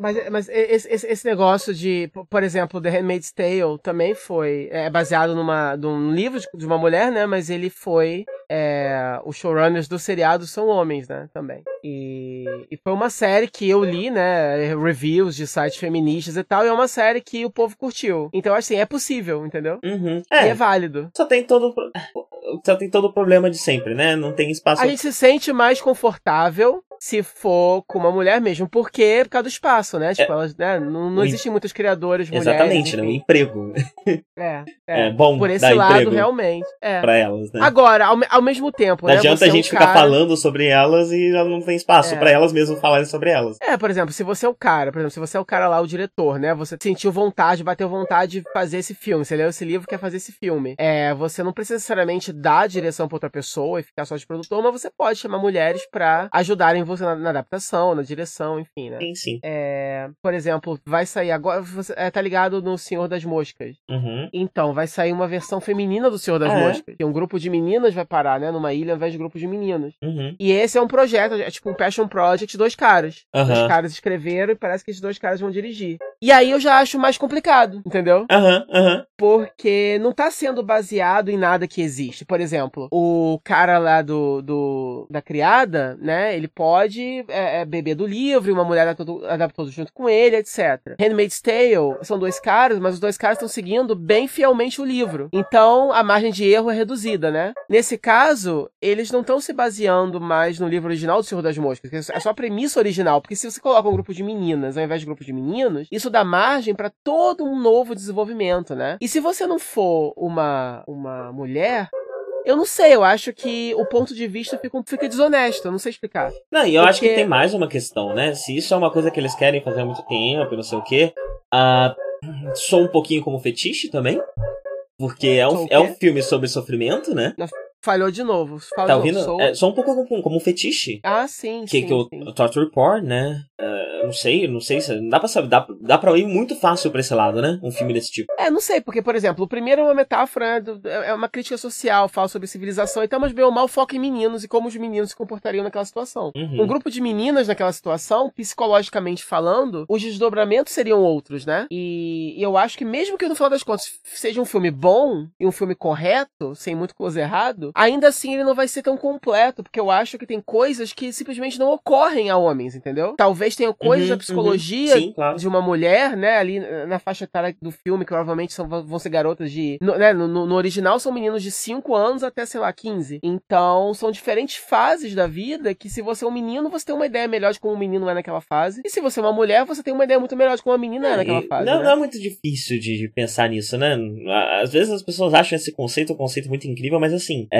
Mas, mas esse, esse, esse negócio de, por exemplo, The Handmaid's Tale também foi é, baseado numa, num livro de uma mulher, né? Mas ele foi é, os showrunners do seriado são homens, né? Também. E, e, foi uma série que eu li, né? Reviews de sites feministas e tal, e é uma série que o povo curtiu. Então, assim, é possível, entendeu? Uhum. É. E é válido. Só tem todo. Só tem todo o problema de sempre, né? Não tem espaço. A gente se sente mais confortável se for com uma mulher mesmo. Porque por causa do espaço, né? Tipo, é. elas, né? Não, não existem muitos criadores mulheres. Exatamente, né? Um emprego. É, é. é bom. Por esse lado, realmente. É. Pra elas, né? Agora, ao, ao mesmo tempo. Não né, adianta a gente é um ficar falando sobre elas e já não tem espaço é. para elas mesmo falarem sobre elas. É, por exemplo, se você é o cara, por exemplo, se você é o cara lá, o diretor, né? Você sentiu vontade, bateu vontade de fazer esse filme. Você leu esse livro quer fazer esse filme. É, você não precisa necessariamente dar a direção pra outra pessoa e ficar só de produtor, mas você pode chamar mulheres para ajudarem você na, na adaptação na direção, enfim, né? Sim, sim. É, por exemplo, vai sair agora. Você é, tá ligado no Senhor das Moscas. Uhum. Então, vai sair uma versão feminina do Senhor das ah, é? Moscas. Que um grupo de meninas vai parar, né? Numa ilha ao invés de grupo de meninos. Uhum. E esse é um projeto, é tipo um passion project, dois caras. Uhum. Dois caras escreveram e parece que esses dois caras vão dirigir. E aí eu já acho mais complicado, entendeu? Aham, aham. Porque não tá sendo baseado em nada que existe. Por exemplo, o cara lá do, do da criada, né? Ele pode é, é, beber do livro, e uma mulher adaptou, adaptou junto com ele, etc. Handmaid's Tale são dois caras, mas os dois caras estão seguindo bem fielmente o livro. Então a margem de erro é reduzida, né? Nesse caso, eles não estão se baseando mais no livro original do Senhor das Moscas, que é só a premissa original, porque se você coloca um grupo de meninas ao invés de um grupo de meninos, isso dá margem para todo um novo desenvolvimento, né? E se você não for uma, uma mulher, eu não sei, eu acho que o ponto de vista fica, fica desonesto, eu não sei explicar. Não, e eu Porque... acho que tem mais uma questão, né? Se isso é uma coisa que eles querem fazer há muito tempo, não sei o quê, uh, sou um pouquinho como fetiche também. Porque é um, é um filme sobre sofrimento, né? Falhou de novo. Fala tá ouvindo? Sou... É, só um pouco como, como um fetiche. Ah, sim, que, sim. Que sim. o, o Torture Porn, né? Uh, não sei, não sei se. Dá pra saber. Dá, dá pra ir muito fácil pra esse lado, né? Um filme desse tipo. É, não sei, porque, por exemplo, o primeiro é uma metáfora, né, do, é uma crítica social, fala sobre civilização, então, mas bem ou mal foca em meninos e como os meninos se comportariam naquela situação. Uhum. Um grupo de meninas naquela situação, psicologicamente falando, os desdobramentos seriam outros, né? E, e eu acho que mesmo que no final das contas seja um filme bom e um filme correto, sem muito coisa errado, ainda assim ele não vai ser tão completo, porque eu acho que tem coisas que simplesmente não ocorrem a homens, entendeu? Talvez tenha coisas uhum, da psicologia uhum. Sim, claro. de uma mulher, né, ali na faixa etária do filme, que provavelmente são, vão ser garotas de. No, né, no, no, original são meninos de 5 anos até, sei lá, 15. Então, são diferentes fases da vida que, se você é um menino, você tem uma ideia melhor de como um menino é naquela fase. E se você é uma mulher, você tem uma ideia muito melhor de como uma menina é, é naquela fase. Não, né? não é muito difícil de, de, pensar nisso, né? Às vezes as pessoas acham esse conceito um conceito muito incrível, mas assim. É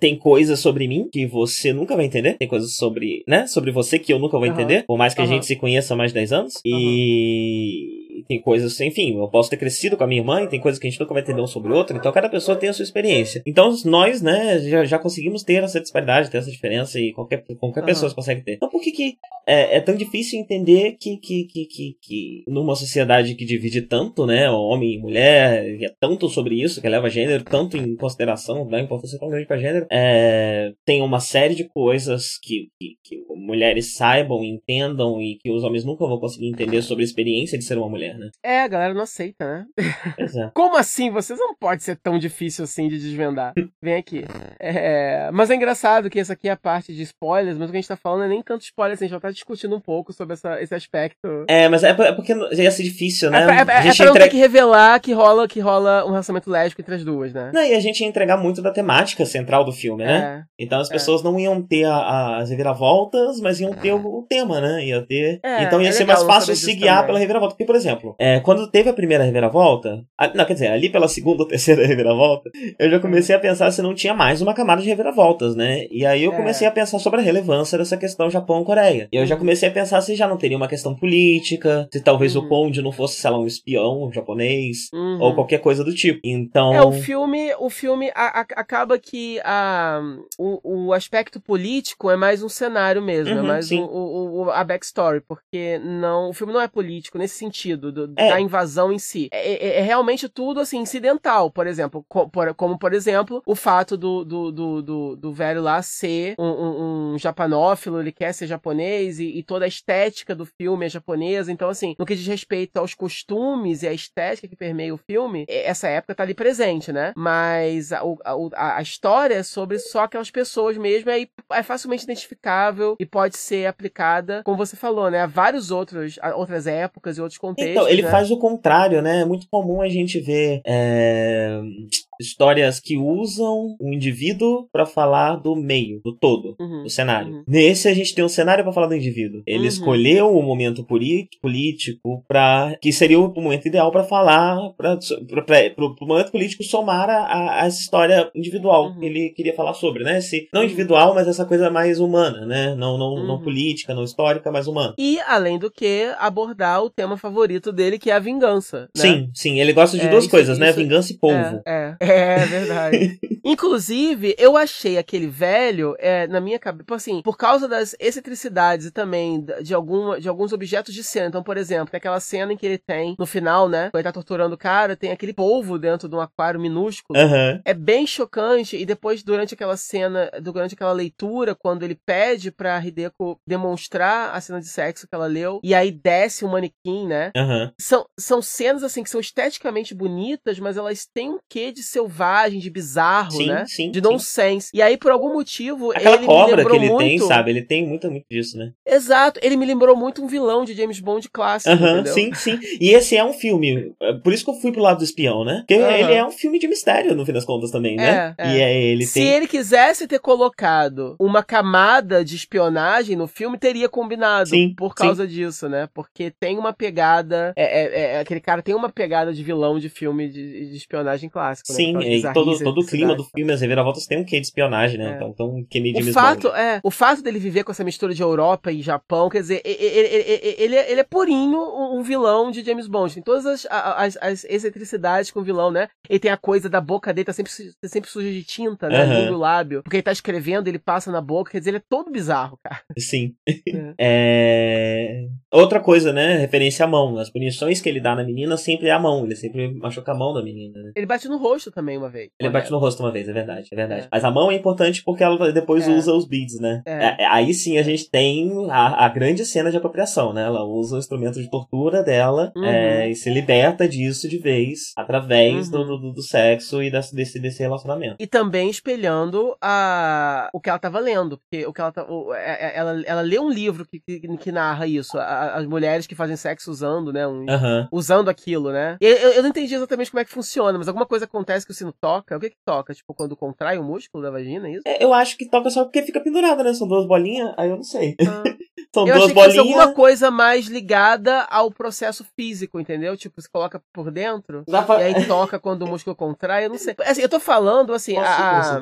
tem coisas sobre mim que você nunca vai entender. Tem coisas sobre, né? Sobre você que eu nunca vou uhum. entender. Por mais que uhum. a gente se conheça há mais de 10 anos. Uhum. E tem coisas, enfim, eu posso ter crescido com a minha irmã e tem coisas que a gente nunca vai entender um sobre o outro. Então cada pessoa tem a sua experiência. Então nós, né, já, já conseguimos ter essa disparidade, ter essa diferença e qualquer, qualquer pessoa consegue ter. Então por que que é, é tão difícil entender que, que, que, que, que numa sociedade que divide tanto, né, homem e mulher, é tanto sobre isso, que leva gênero tanto em consideração, dá importância tão grande pra gênero, é, tem uma série de coisas que, que, que mulheres saibam, entendam e que os homens nunca vão conseguir entender sobre a experiência de ser uma mulher, né? É, a galera não aceita, né? É. Como assim? Vocês não pode ser tão difícil assim de desvendar. Vem aqui. É... Mas é engraçado que essa aqui é a parte de spoilers, mas o que a gente tá falando é nem tanto spoiler, assim, a gente já tá discutindo um pouco sobre essa, esse aspecto. É, mas é, é porque ia ser difícil, né? É pra, é, é, é pra não ter que revelar que rola, que rola um relacionamento lésbico entre as duas, né? Não, e a gente ia entregar muito da temática central do filme, né? É. Então as é. pessoas não iam ter a, a, as reviravoltas, mas iam ter o, o tema, né? Ia ter. É, então ia é ser mais fácil se guiar também. pela reviravolta. Porque, por exemplo, é, quando teve a primeira reviravolta. A, não, quer dizer, ali pela segunda ou terceira reviravolta, eu já comecei a pensar se não tinha mais uma camada de reviravoltas, né? E aí eu é. comecei a pensar sobre a relevância dessa questão Japão-Coreia. E eu já comecei a pensar se já não teria uma questão política, se talvez uhum. o Conde não fosse, sei lá, um espião japonês, uhum. ou qualquer coisa do tipo. Então. É, o filme, o filme a, a, acaba que a, o, o aspecto político é mais um cenário mesmo, é uhum, é mais o, o, a backstory, porque não, o filme não é político nesse sentido do, é. da invasão em si. É, é, é, realmente tudo assim incidental, por exemplo, como, por, como por exemplo o fato do, do, do, do, do velho lá ser um, um, um, japanófilo, ele quer ser japonês e, e, toda a estética do filme é japonesa. Então, assim, no que diz respeito aos costumes e a estética que permeia o filme, essa época tá ali presente, né? Mas a, a, a história é sobre só aquelas pessoas mesmo, é, é facilmente identificável e pode ser aplicada, como você falou, né? A vários outros, a outras épocas e outros contextos. Então, ele né? faz o contrário, né? É muito comum a gente ver. É histórias que usam o indivíduo para falar do meio, do todo, uhum, do cenário. Uhum. Nesse a gente tem um cenário para falar do indivíduo. Ele uhum. escolheu o momento político para que seria o momento ideal para falar para o momento político somar a, a essa história individual uhum. que ele queria falar sobre, né? Esse, não uhum. individual, mas essa coisa mais humana, né? Não não, não uhum. política, não histórica, mas humana. E além do que abordar o tema favorito dele que é a vingança. Né? Sim, sim. Ele gosta de é, duas isso, coisas, né? isso, né? Vingança e povo. É, é. É, verdade. Inclusive, eu achei aquele velho, é, na minha cabeça, tipo assim, por causa das excentricidades e também de, algum, de alguns objetos de cena. Então, por exemplo, tem aquela cena em que ele tem, no final, né, quando ele tá torturando o cara, tem aquele polvo dentro de um aquário minúsculo. Uhum. É bem chocante. E depois, durante aquela cena, durante aquela leitura, quando ele pede pra Hideko demonstrar a cena de sexo que ela leu, e aí desce o um manequim, né? Uhum. São, são cenas, assim, que são esteticamente bonitas, mas elas têm um quê de selvagem, de bizarro, sim, né? Sim, de nonsense. E aí, por algum motivo, Aquela ele cobra que ele muito... tem, sabe? Ele tem muito, muito disso, né? Exato. Ele me lembrou muito um vilão de James Bond clássico, uhum, Sim, sim. E esse é um filme, é, por isso que eu fui pro lado do espião, né? Porque uhum. ele é um filme de mistério, no fim das contas, também, né? É, é. E é, ele Se tem... ele quisesse ter colocado uma camada de espionagem no filme, teria combinado sim, por causa sim. disso, né? Porque tem uma pegada... É, é, é, aquele cara tem uma pegada de vilão de filme de, de espionagem clássico, Sim, né? e todo, todo o clima do filme, as reviravoltas tem um quê de espionagem, né? É. Então, então Kennedy o fato é O fato dele viver com essa mistura de Europa e Japão, quer dizer, ele, ele, ele, ele é purinho um vilão de James Bond. Tem todas as, as, as excentricidades com o vilão, né? Ele tem a coisa da boca dele, tá sempre, sempre suja de tinta, né? Uhum. No lábio. Porque ele tá escrevendo, ele passa na boca, quer dizer, ele é todo bizarro, cara. Sim. É. é... Outra coisa, né? Referência à mão. As punições que ele dá na menina sempre é a mão. Ele sempre machuca a mão da menina, né? Ele bate no rosto também uma vez. Ele bate no rosto uma vez, é verdade, é verdade. É. Mas a mão é importante porque ela depois é. usa os beads, né? É. é. Aí sim a gente tem a, a, grande cena de apropriação, né? Ela usa o instrumento de tortura dela uhum. É, e se liberta disso de vez através uhum. do, do, do, sexo e desse, desse relacionamento. E também espelhando a, o que ela estava lendo. Porque o que ela, tá, ela, ela lê um livro que, que, que narra isso. A, as mulheres que fazem sexo usando, né? Um, uhum. Usando aquilo, né? E eu, eu não entendi exatamente como é que funciona, mas alguma coisa acontece que o sino toca. O que que toca? Tipo, quando contrai o músculo da vagina, é isso? É, eu acho que toca só porque fica pendurada, né? São duas bolinhas, aí eu não sei. Ah. São eu duas achei bolinhas. Que alguma coisa mais ligada ao processo físico, entendeu? Tipo, se coloca por dentro pra... e aí toca quando o músculo contrai, eu não sei. Assim, eu tô falando, assim, Posso a...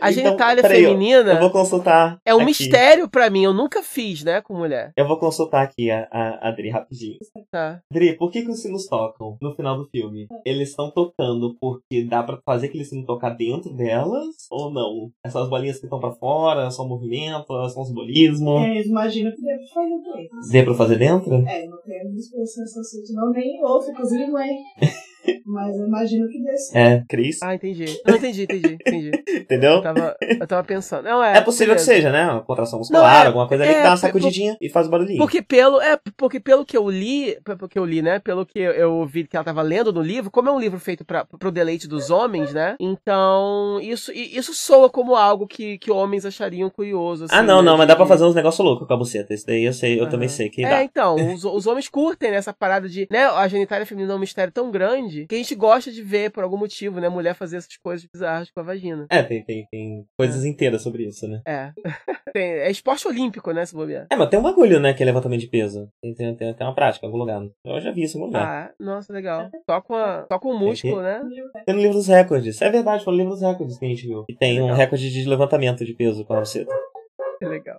A então, genitália feminina. Eu, vou consultar. É um aqui. mistério para mim. Eu nunca fiz, né, com mulher. Eu vou consultar aqui a, a, a Adri rapidinho. Tá. Adri, por que, que os sinos tocam no final do filme? Eles estão tocando porque dá para fazer aquele sino tocar dentro delas ou não? Essas bolinhas que estão para fora, são movimento, são simbolismo? É, imagino que deve fazer dentro. Dê pra fazer dentro? É, não tenho expressão assim, não nem outro, inclusive mãe. Mas eu imagino que desse. É, Cris. Ah, entendi. Não, entendi, entendi, entendi. Entendeu? Eu tava, eu tava pensando. Não, é, é possível beleza. que seja, né? Uma contração muscular, não, é, alguma coisa ali é, que dá uma sacudidinha por, e faz o barulhinho. Porque pelo, é, porque pelo que eu li, pelo que eu li, né? Pelo que eu ouvi que ela tava lendo no livro, como é um livro feito pra, pro deleite dos homens, né? Então, isso, isso soa como algo que, que homens achariam curioso. Assim, ah, não, né, não, mas dá pra fazer uns negócios loucos com a buceta. Isso daí eu sei, eu uhum. também sei que é, dá. É, então, os, os homens curtem nessa parada de, né? A genitália feminina é um mistério tão grande que a gente gosta de ver, por algum motivo, né? Mulher fazer essas coisas bizarras com a vagina. É, tem, tem, tem coisas é. inteiras sobre isso, né? É. tem, é esporte olímpico, né, se bobear. É, mas tem um bagulho, né, que é levantamento de peso. Tem, tem, tem, tem uma prática em algum lugar. Eu já vi isso em algum lugar. Ah, nossa, legal. Só com, a, só com o músculo, né? Tem no livro dos recordes. É verdade, foi no livro dos recordes que a gente viu. E tem legal. um recorde de levantamento de peso com a. Que legal.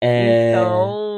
É... Então,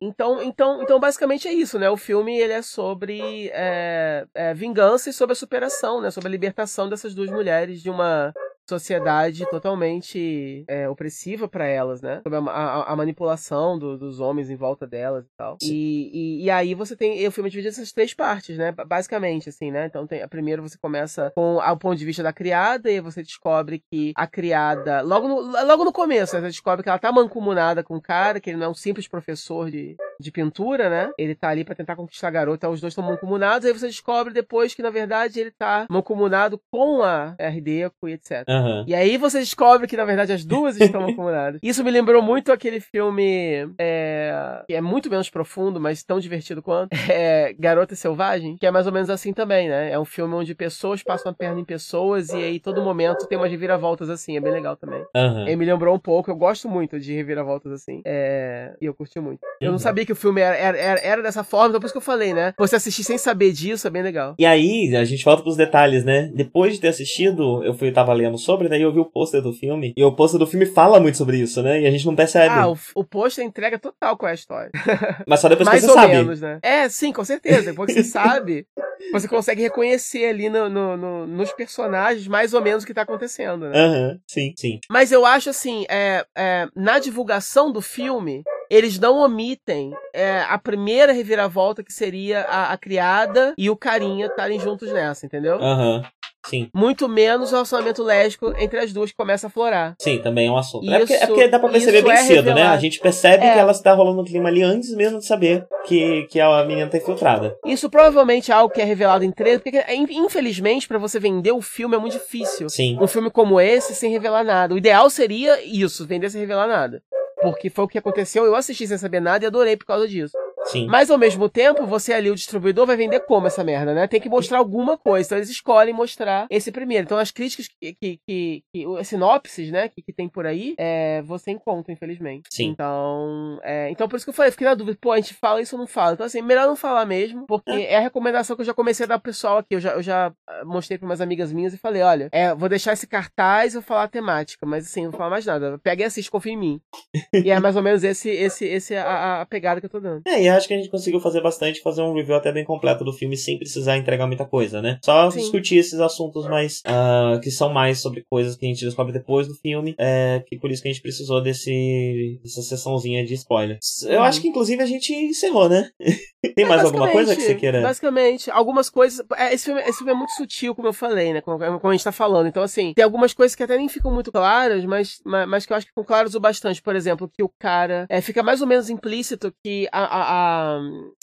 então, então, então, basicamente é isso, né? O filme ele é sobre é, é, vingança e sobre a superação, né? Sobre a libertação dessas duas mulheres de uma sociedade totalmente é, opressiva para elas, né? Sobre a, a, a manipulação do, dos homens em volta delas e tal. E, e, e, aí você tem. O filme é dividido essas três partes, né? Basicamente, assim, né? Então tem, a primeira você começa com o ponto de vista da criada, e você descobre que a criada. Logo no, logo no começo? Você descobre que ela tá mancomunada com o cara, que ele não é um simples professor de, de pintura, né? Ele tá ali para tentar conquistar a garota, os dois estão mancomunados, aí você descobre depois que, na verdade, ele tá mancomunado com a Ardeco e etc. Aham. E aí você descobre que, na verdade, as duas estão mancomunadas. Isso me lembrou muito aquele filme é, que é muito menos profundo, mas tão divertido quanto. É Garota Selvagem, que é mais ou menos assim também, né? É um filme onde pessoas passam a perna em pessoas e aí todo momento tem umas reviravoltas assim. É bem legal também. Aham. Ele me lembrou um pouco, eu gosto muito de reviravoltas assim. É, e eu curti muito. Eu não Uhum. sabia que o filme era, era, era- era dessa forma, então por isso que eu falei, né? Você assistir sem saber disso é bem legal. E aí, a gente volta pros detalhes, né? Depois de ter assistido, eu fui tava lendo sobre, daí eu vi o pôster do filme. E o pôster do filme fala muito sobre isso, né? E a gente não percebe. Ah, o, o pôster entrega total qual é a história. Mas só depois que você ou sabe. menos, né? É, sim, com certeza. Depois que você sabe, você consegue reconhecer ali no, no- no- nos personagens mais ou menos o que tá acontecendo, né? Aham, sim, sim. Mas eu acho assim, é, é, na divulgação do filme, eles não omitem é, a primeira reviravolta que seria a, a criada e o carinha estarem juntos nessa, entendeu? Aham, sim. Muito menos o relacionamento lésbico entre as duas que começa a florar. Sim, também é um assunto. é, porque, é Isso- porque dá pra perceber isso bem é cedo, né? revelado. A gente percebe É. que ela está rolando um clima ali antes mesmo de saber que, que a menina tá infiltrada. Isso provavelmente é algo que é revelado em trailer, porque in- infelizmente pra você vender o filme é muito difícil. Sim. Um filme como esse sem revelar nada. O ideal seria isso, vender sem revelar nada. Porque foi o que aconteceu, eu assisti sem saber nada e adorei por causa disso. Sim. Mas ao mesmo tempo, você ali, o distribuidor, vai vender como essa merda, né? Tem que mostrar alguma coisa. Então eles escolhem mostrar esse primeiro. Então as críticas que. que, que, que sinopses, né, que, que tem por aí, é, você encontra, infelizmente. Sim. Então. é, então por isso que eu falei, fiquei na dúvida, pô, a gente fala isso ou não fala? Então, assim, melhor não falar mesmo, porque é, a recomendação que eu já comecei a dar pro pessoal aqui. Eu já, eu já ah, mostrei pra umas amigas minhas e falei, olha, é, vou deixar esse cartaz e vou falar a temática, mas assim, não vou falar mais nada. Pega e assiste, confia em mim. e é mais ou menos esse, esse, esse a, a pegada que eu tô dando. É, e acho que a gente conseguiu fazer bastante, fazer um review até bem completo do filme sem precisar entregar muita coisa, né? Só Sim. discutir esses assuntos mais. ah, que são mais sobre coisas que a gente descobre depois do filme. É, que por isso que a gente precisou desse, dessa sessãozinha de spoilers. Eu Uhum. acho que inclusive a gente encerrou, né? Tem mais alguma coisa que você queira? Basicamente, algumas coisas. é, esse, filme, esse filme é muito sutil, como eu falei, né? Como, como a gente tá falando. Então, assim, tem algumas coisas que até nem ficam muito claras, mas, mas, mas que eu acho que ficam claras o bastante. Por exemplo, que o cara. É, fica mais ou menos implícito que a, a,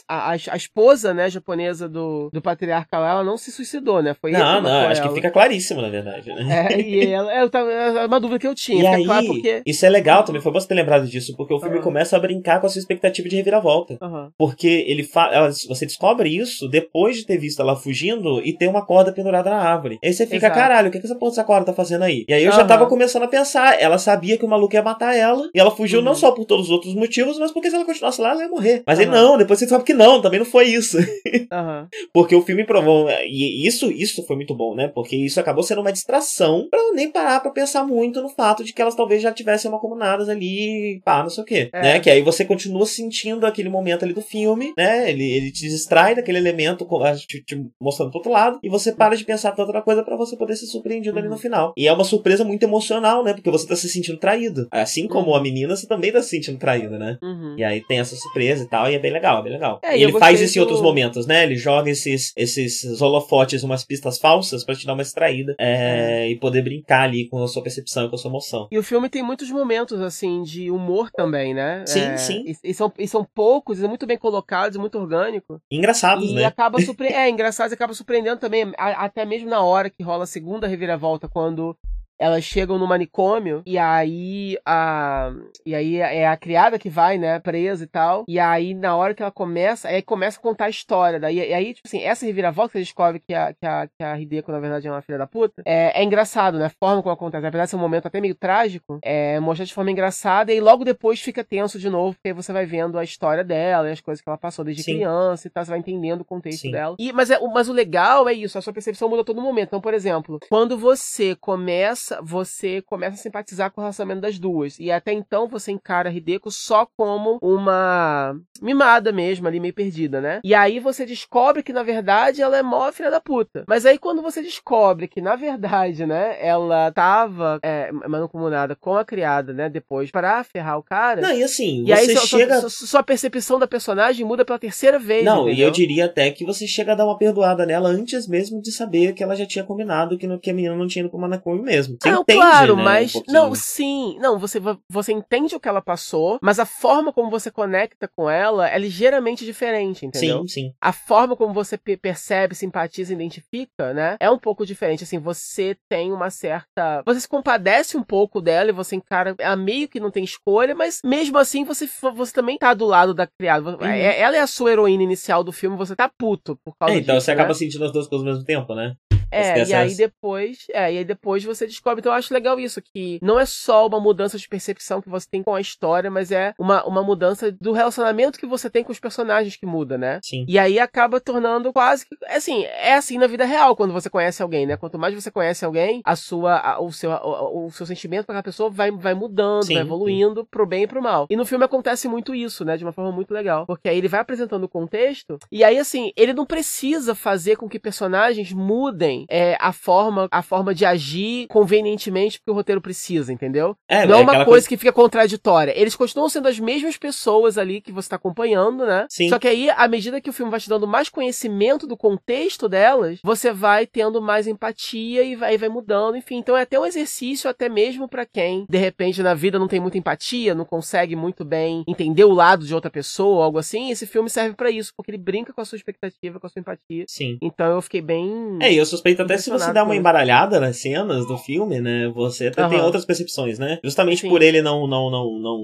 a, a, a esposa, né, japonesa do, do patriarca lá, ela não se suicidou, né? Foi Não, que não, acho que ela. fica claríssimo, na verdade, né? É, e ela, eu tava, é uma dúvida que eu tinha. E aí, claro porque. isso é legal também, foi bom você ter lembrado disso, porque o filme Aham. começa a brincar com a sua expectativa de reviravolta. Aham. Porque ele. Ela- você descobre isso depois de ter visto ela fugindo e ter uma corda pendurada na árvore. Aí você fica, Exato. caralho, o que, que essa porra dessa corda tá fazendo aí? E aí eu já Aham. tava começando a pensar, ela sabia que o maluco ia matar ela, e ela fugiu Uhum. não só por todos os outros motivos, mas porque se ela continuasse lá, ela ia morrer. Mas ele Aham. não, depois você descobre que não, também não foi isso. Aham. Porque o filme provou. E isso, isso foi muito bom, né? Porque isso acabou sendo uma distração pra eu nem parar pra pensar muito no fato de que elas talvez já tivessem uma comunadas ali, pá, não sei o quê. É. Né? Que aí você continua sentindo aquele momento ali do filme, né? Ele, ele te distrai daquele elemento te, te mostrando pro outro lado, e você para de pensar pra outra coisa pra você poder ser surpreendido ali Uhum. no final. E é uma surpresa muito emocional, né? Porque você tá se sentindo traído. Assim como Uhum. a menina, você também tá se sentindo traído, né? Uhum. E aí tem essa surpresa e tal, e é bem legal, é bem legal. É, e ele faz isso em outros do- momentos, né? Ele joga esses, esses holofotes, umas pistas falsas pra te dar uma extraída é, e poder brincar ali com a sua percepção e com a sua emoção. E o filme tem muitos momentos, assim, de humor também, né? Sim, É, sim. E, e são, e são poucos, e muito bem colocados, e muito orgânico. Engraçados, E né? acaba surpre... É, engraçado, e acaba surpreendendo também, a- até mesmo na hora que rola a segunda reviravolta, quando elas chegam no manicômio, e aí a. E aí é a criada que vai, né, presa e tal. E aí, na hora que ela começa, aí começa a contar a história. Daí, e aí, tipo assim, essa reviravolta que você descobre que a, que a, que a Hideko, na verdade, é uma filha da puta, é, é engraçado, né? A forma como acontece. Apesar de ser um momento até meio trágico, é mostrar de forma engraçada, e logo depois fica tenso de novo, porque aí você vai vendo a história dela e as coisas que ela passou desde Sim. criança e tal, você vai entendendo o contexto Sim. dela. E, mas, é, o- mas o legal é isso, a sua percepção muda a todo momento. Então, por exemplo, quando você começa começa, você começa a simpatizar com o relacionamento das duas. E até então você encara a Hideko só como uma mimada mesmo, ali meio perdida, né? E aí você descobre que na verdade ela é mó filha da puta. Mas aí quando você descobre que na verdade, né, ela tava é, mancomunada com a criada, né, depois para ferrar o cara. Não, e assim, E você aí sua, sua- chega. sua, sua percepção da personagem muda pela terceira vez. Não, e entendeu? eu diria até que você chega a dar uma perdoada nela antes mesmo de saber que ela já tinha combinado que, que a menina não tinha ido pro Manakumi mesmo. Você não, entende, claro, né, mas. um não, sim. Não, você, você entende o que ela passou, mas a forma como você conecta com ela é ligeiramente diferente, entendeu? Sim, sim. A forma como você pe- percebe, simpatiza, identifica, né? É um pouco diferente. Assim, você tem uma certa. Você se compadece um pouco dela e você encara. Ela meio que não tem escolha, mas mesmo assim você, você também tá do lado da criada. Uhum. É- Ela é a sua heroína inicial do filme, você tá puto por causa É, então disso, você né? acaba sentindo as duas coisas ao mesmo tempo, né? É, e aí depois, é, e aí depois você descobre. Então eu acho legal isso, que não é só uma mudança de percepção que você tem com a história, mas é uma, uma mudança do relacionamento que você tem com os personagens que muda, né? Sim. E aí acaba tornando quase que. Assim, é assim na vida real quando você conhece alguém, né? Quanto mais você conhece alguém, a sua, a- o, seu, o, o seu sentimento para aquela pessoa vai, vai mudando, Sim, vai evoluindo pro bem e pro mal. E no filme acontece muito isso, né? De uma forma muito legal. Porque aí ele vai apresentando o contexto, e aí, assim, ele não precisa fazer com que personagens mudem é, a forma a forma de agir convenientemente porque o roteiro precisa, entendeu? É, não é uma aquela coisa que fica contraditória. Eles continuam sendo as mesmas pessoas ali que você tá acompanhando, né? Sim. Só que aí, à medida que o filme vai te dando mais conhecimento do contexto delas, você vai tendo mais empatia e vai, vai mudando, enfim. Então é até um exercício, até mesmo pra quem, de repente, na vida não tem muita empatia, não consegue muito bem entender o lado de outra pessoa ou algo assim. Esse filme serve pra isso, porque ele brinca com a sua expectativa, com a sua empatia. Sim. Então eu fiquei bem. É, e eu suspeito até se você dá uma embaralhada nas cenas do filme, né? Você até tem Aham. outras percepções, né? Justamente Sim. por ele não, não, não, não.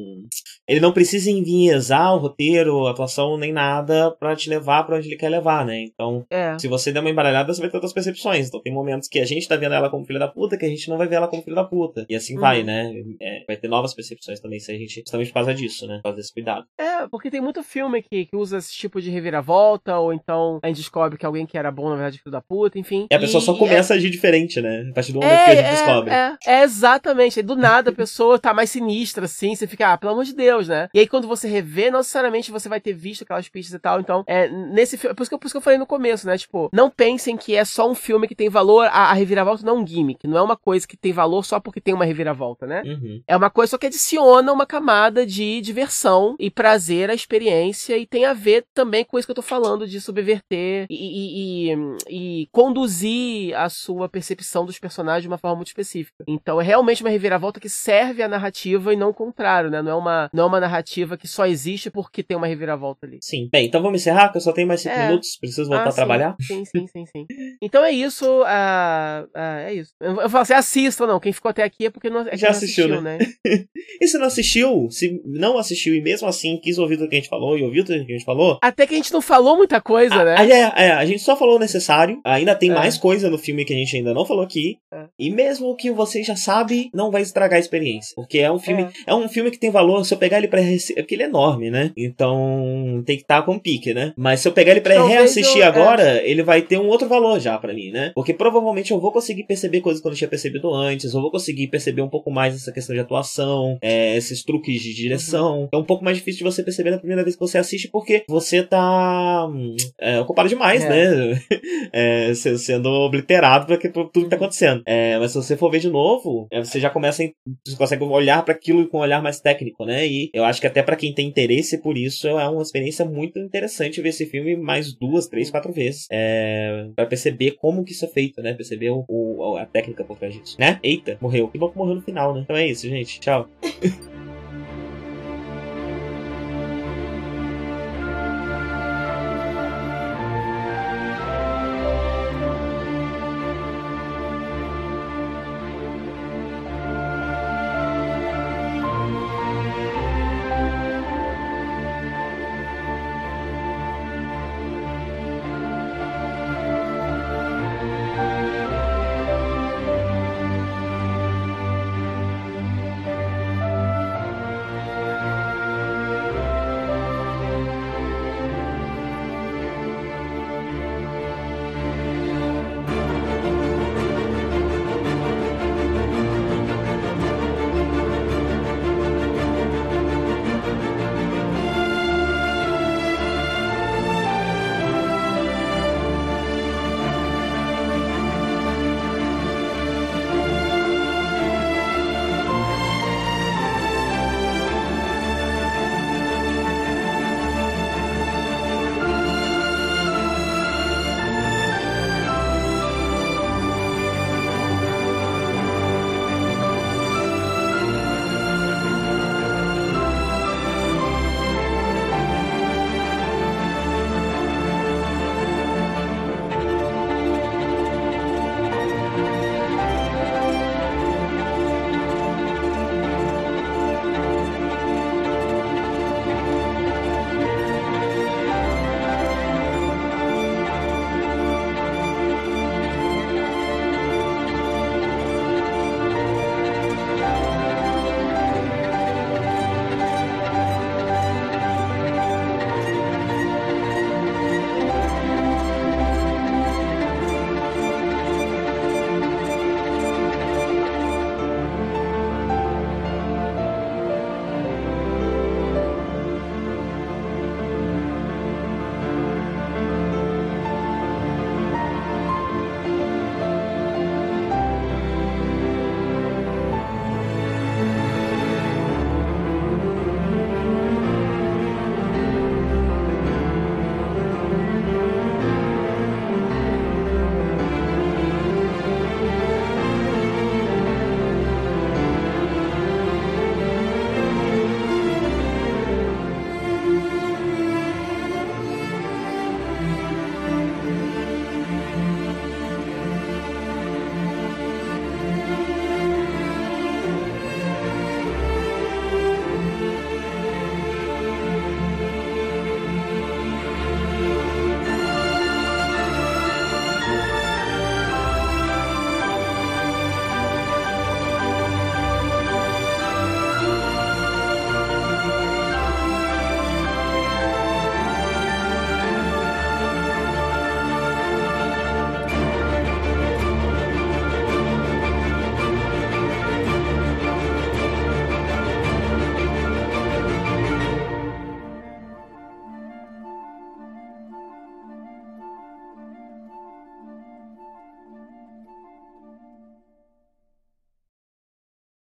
Ele não precisa enviesar o roteiro, a atuação, nem nada pra te levar pra onde ele quer levar, né? Então, É. se você der uma embaralhada, você vai ter outras percepções. Então tem momentos que a gente tá vendo ela como filha da puta, que a gente não vai ver ela como filha da puta. E assim Uhum. vai, né? É, vai ter novas percepções também, se a gente. Justamente por causa disso, né? Por causa desse cuidado. É, porque tem muito filme que, que usa esse tipo de reviravolta, ou então a gente descobre que alguém que era bom, na verdade, é filho da puta, enfim. E a pessoa só e começa a agir diferente, né? A partir do momento É, que a gente é, descobre. É, é, exatamente. Aí, do nada a pessoa tá mais sinistra, assim, você fica, ah, pelo amor de Deus, né? E aí quando você revê, não necessariamente você vai ter visto aquelas pistas e tal. Então, é, nesse filme, por isso, que, eu- por isso que eu falei no começo, né? Tipo, não pensem que é só um filme que tem valor, a, a reviravolta não é um gimmick, não é uma coisa que tem valor só porque tem uma reviravolta, né? Uhum. É uma coisa só que adiciona uma camada de diversão e prazer à experiência e tem a ver também com isso que eu tô falando de subverter e, e- e- e conduzir a sua percepção dos personagens de uma forma muito específica. Então é realmente uma reviravolta que serve à narrativa e não o contrário, né? Não é uma, não é uma narrativa que só existe porque tem uma reviravolta ali. Sim. Bem, então vamos encerrar, que eu só tenho mais cinco É. minutos, preciso voltar Ah, a trabalhar. Sim, sim, sim, sim. Então é isso. ah, ah, é isso. Eu, eu falo assim, assistam, não. Quem ficou até aqui é porque não, é Já não assistiu, né? E se não assistiu, se não assistiu e mesmo assim quis ouvir tudo que a gente falou e ouviu tudo que a gente falou, Até que a gente não falou muita coisa, a, né? a- é, é, a gente só falou o necessário, ainda tem É. mais coisa no filme que a gente ainda não falou aqui, É. e mesmo que você já sabe, não vai estragar a experiência, porque é um filme, é, um filme que tem valor, se eu pegar ele pra reassistir, porque ele é enorme, né? Então tem que estar com pique, né? Mas se eu pegar ele pra Talvez reassistir eu- é. agora, ele vai ter um outro valor já pra mim, né? Porque provavelmente eu vou conseguir perceber coisas que eu não tinha percebido antes, eu vou conseguir perceber um pouco mais essa questão de atuação, é, esses truques de direção. É um pouco mais difícil de você perceber na primeira vez que você assiste, porque você tá hum, é, ocupado demais, É. né? É, se- sendo obliterado pra que- por tudo que tá acontecendo. É, mas se você for ver de novo, é, você já começa, a, você consegue olhar para aquilo com um olhar mais técnico, né? E eu acho que até para quem tem interesse por isso, é uma experiência muito interessante ver esse filme mais duas, três, quatro vezes. É, para perceber como que isso é feito, né? Perceber o, o- a técnica por trás disso, né? Eita, morreu. Que bom que morreu no final, né? Então é isso, gente. Tchau.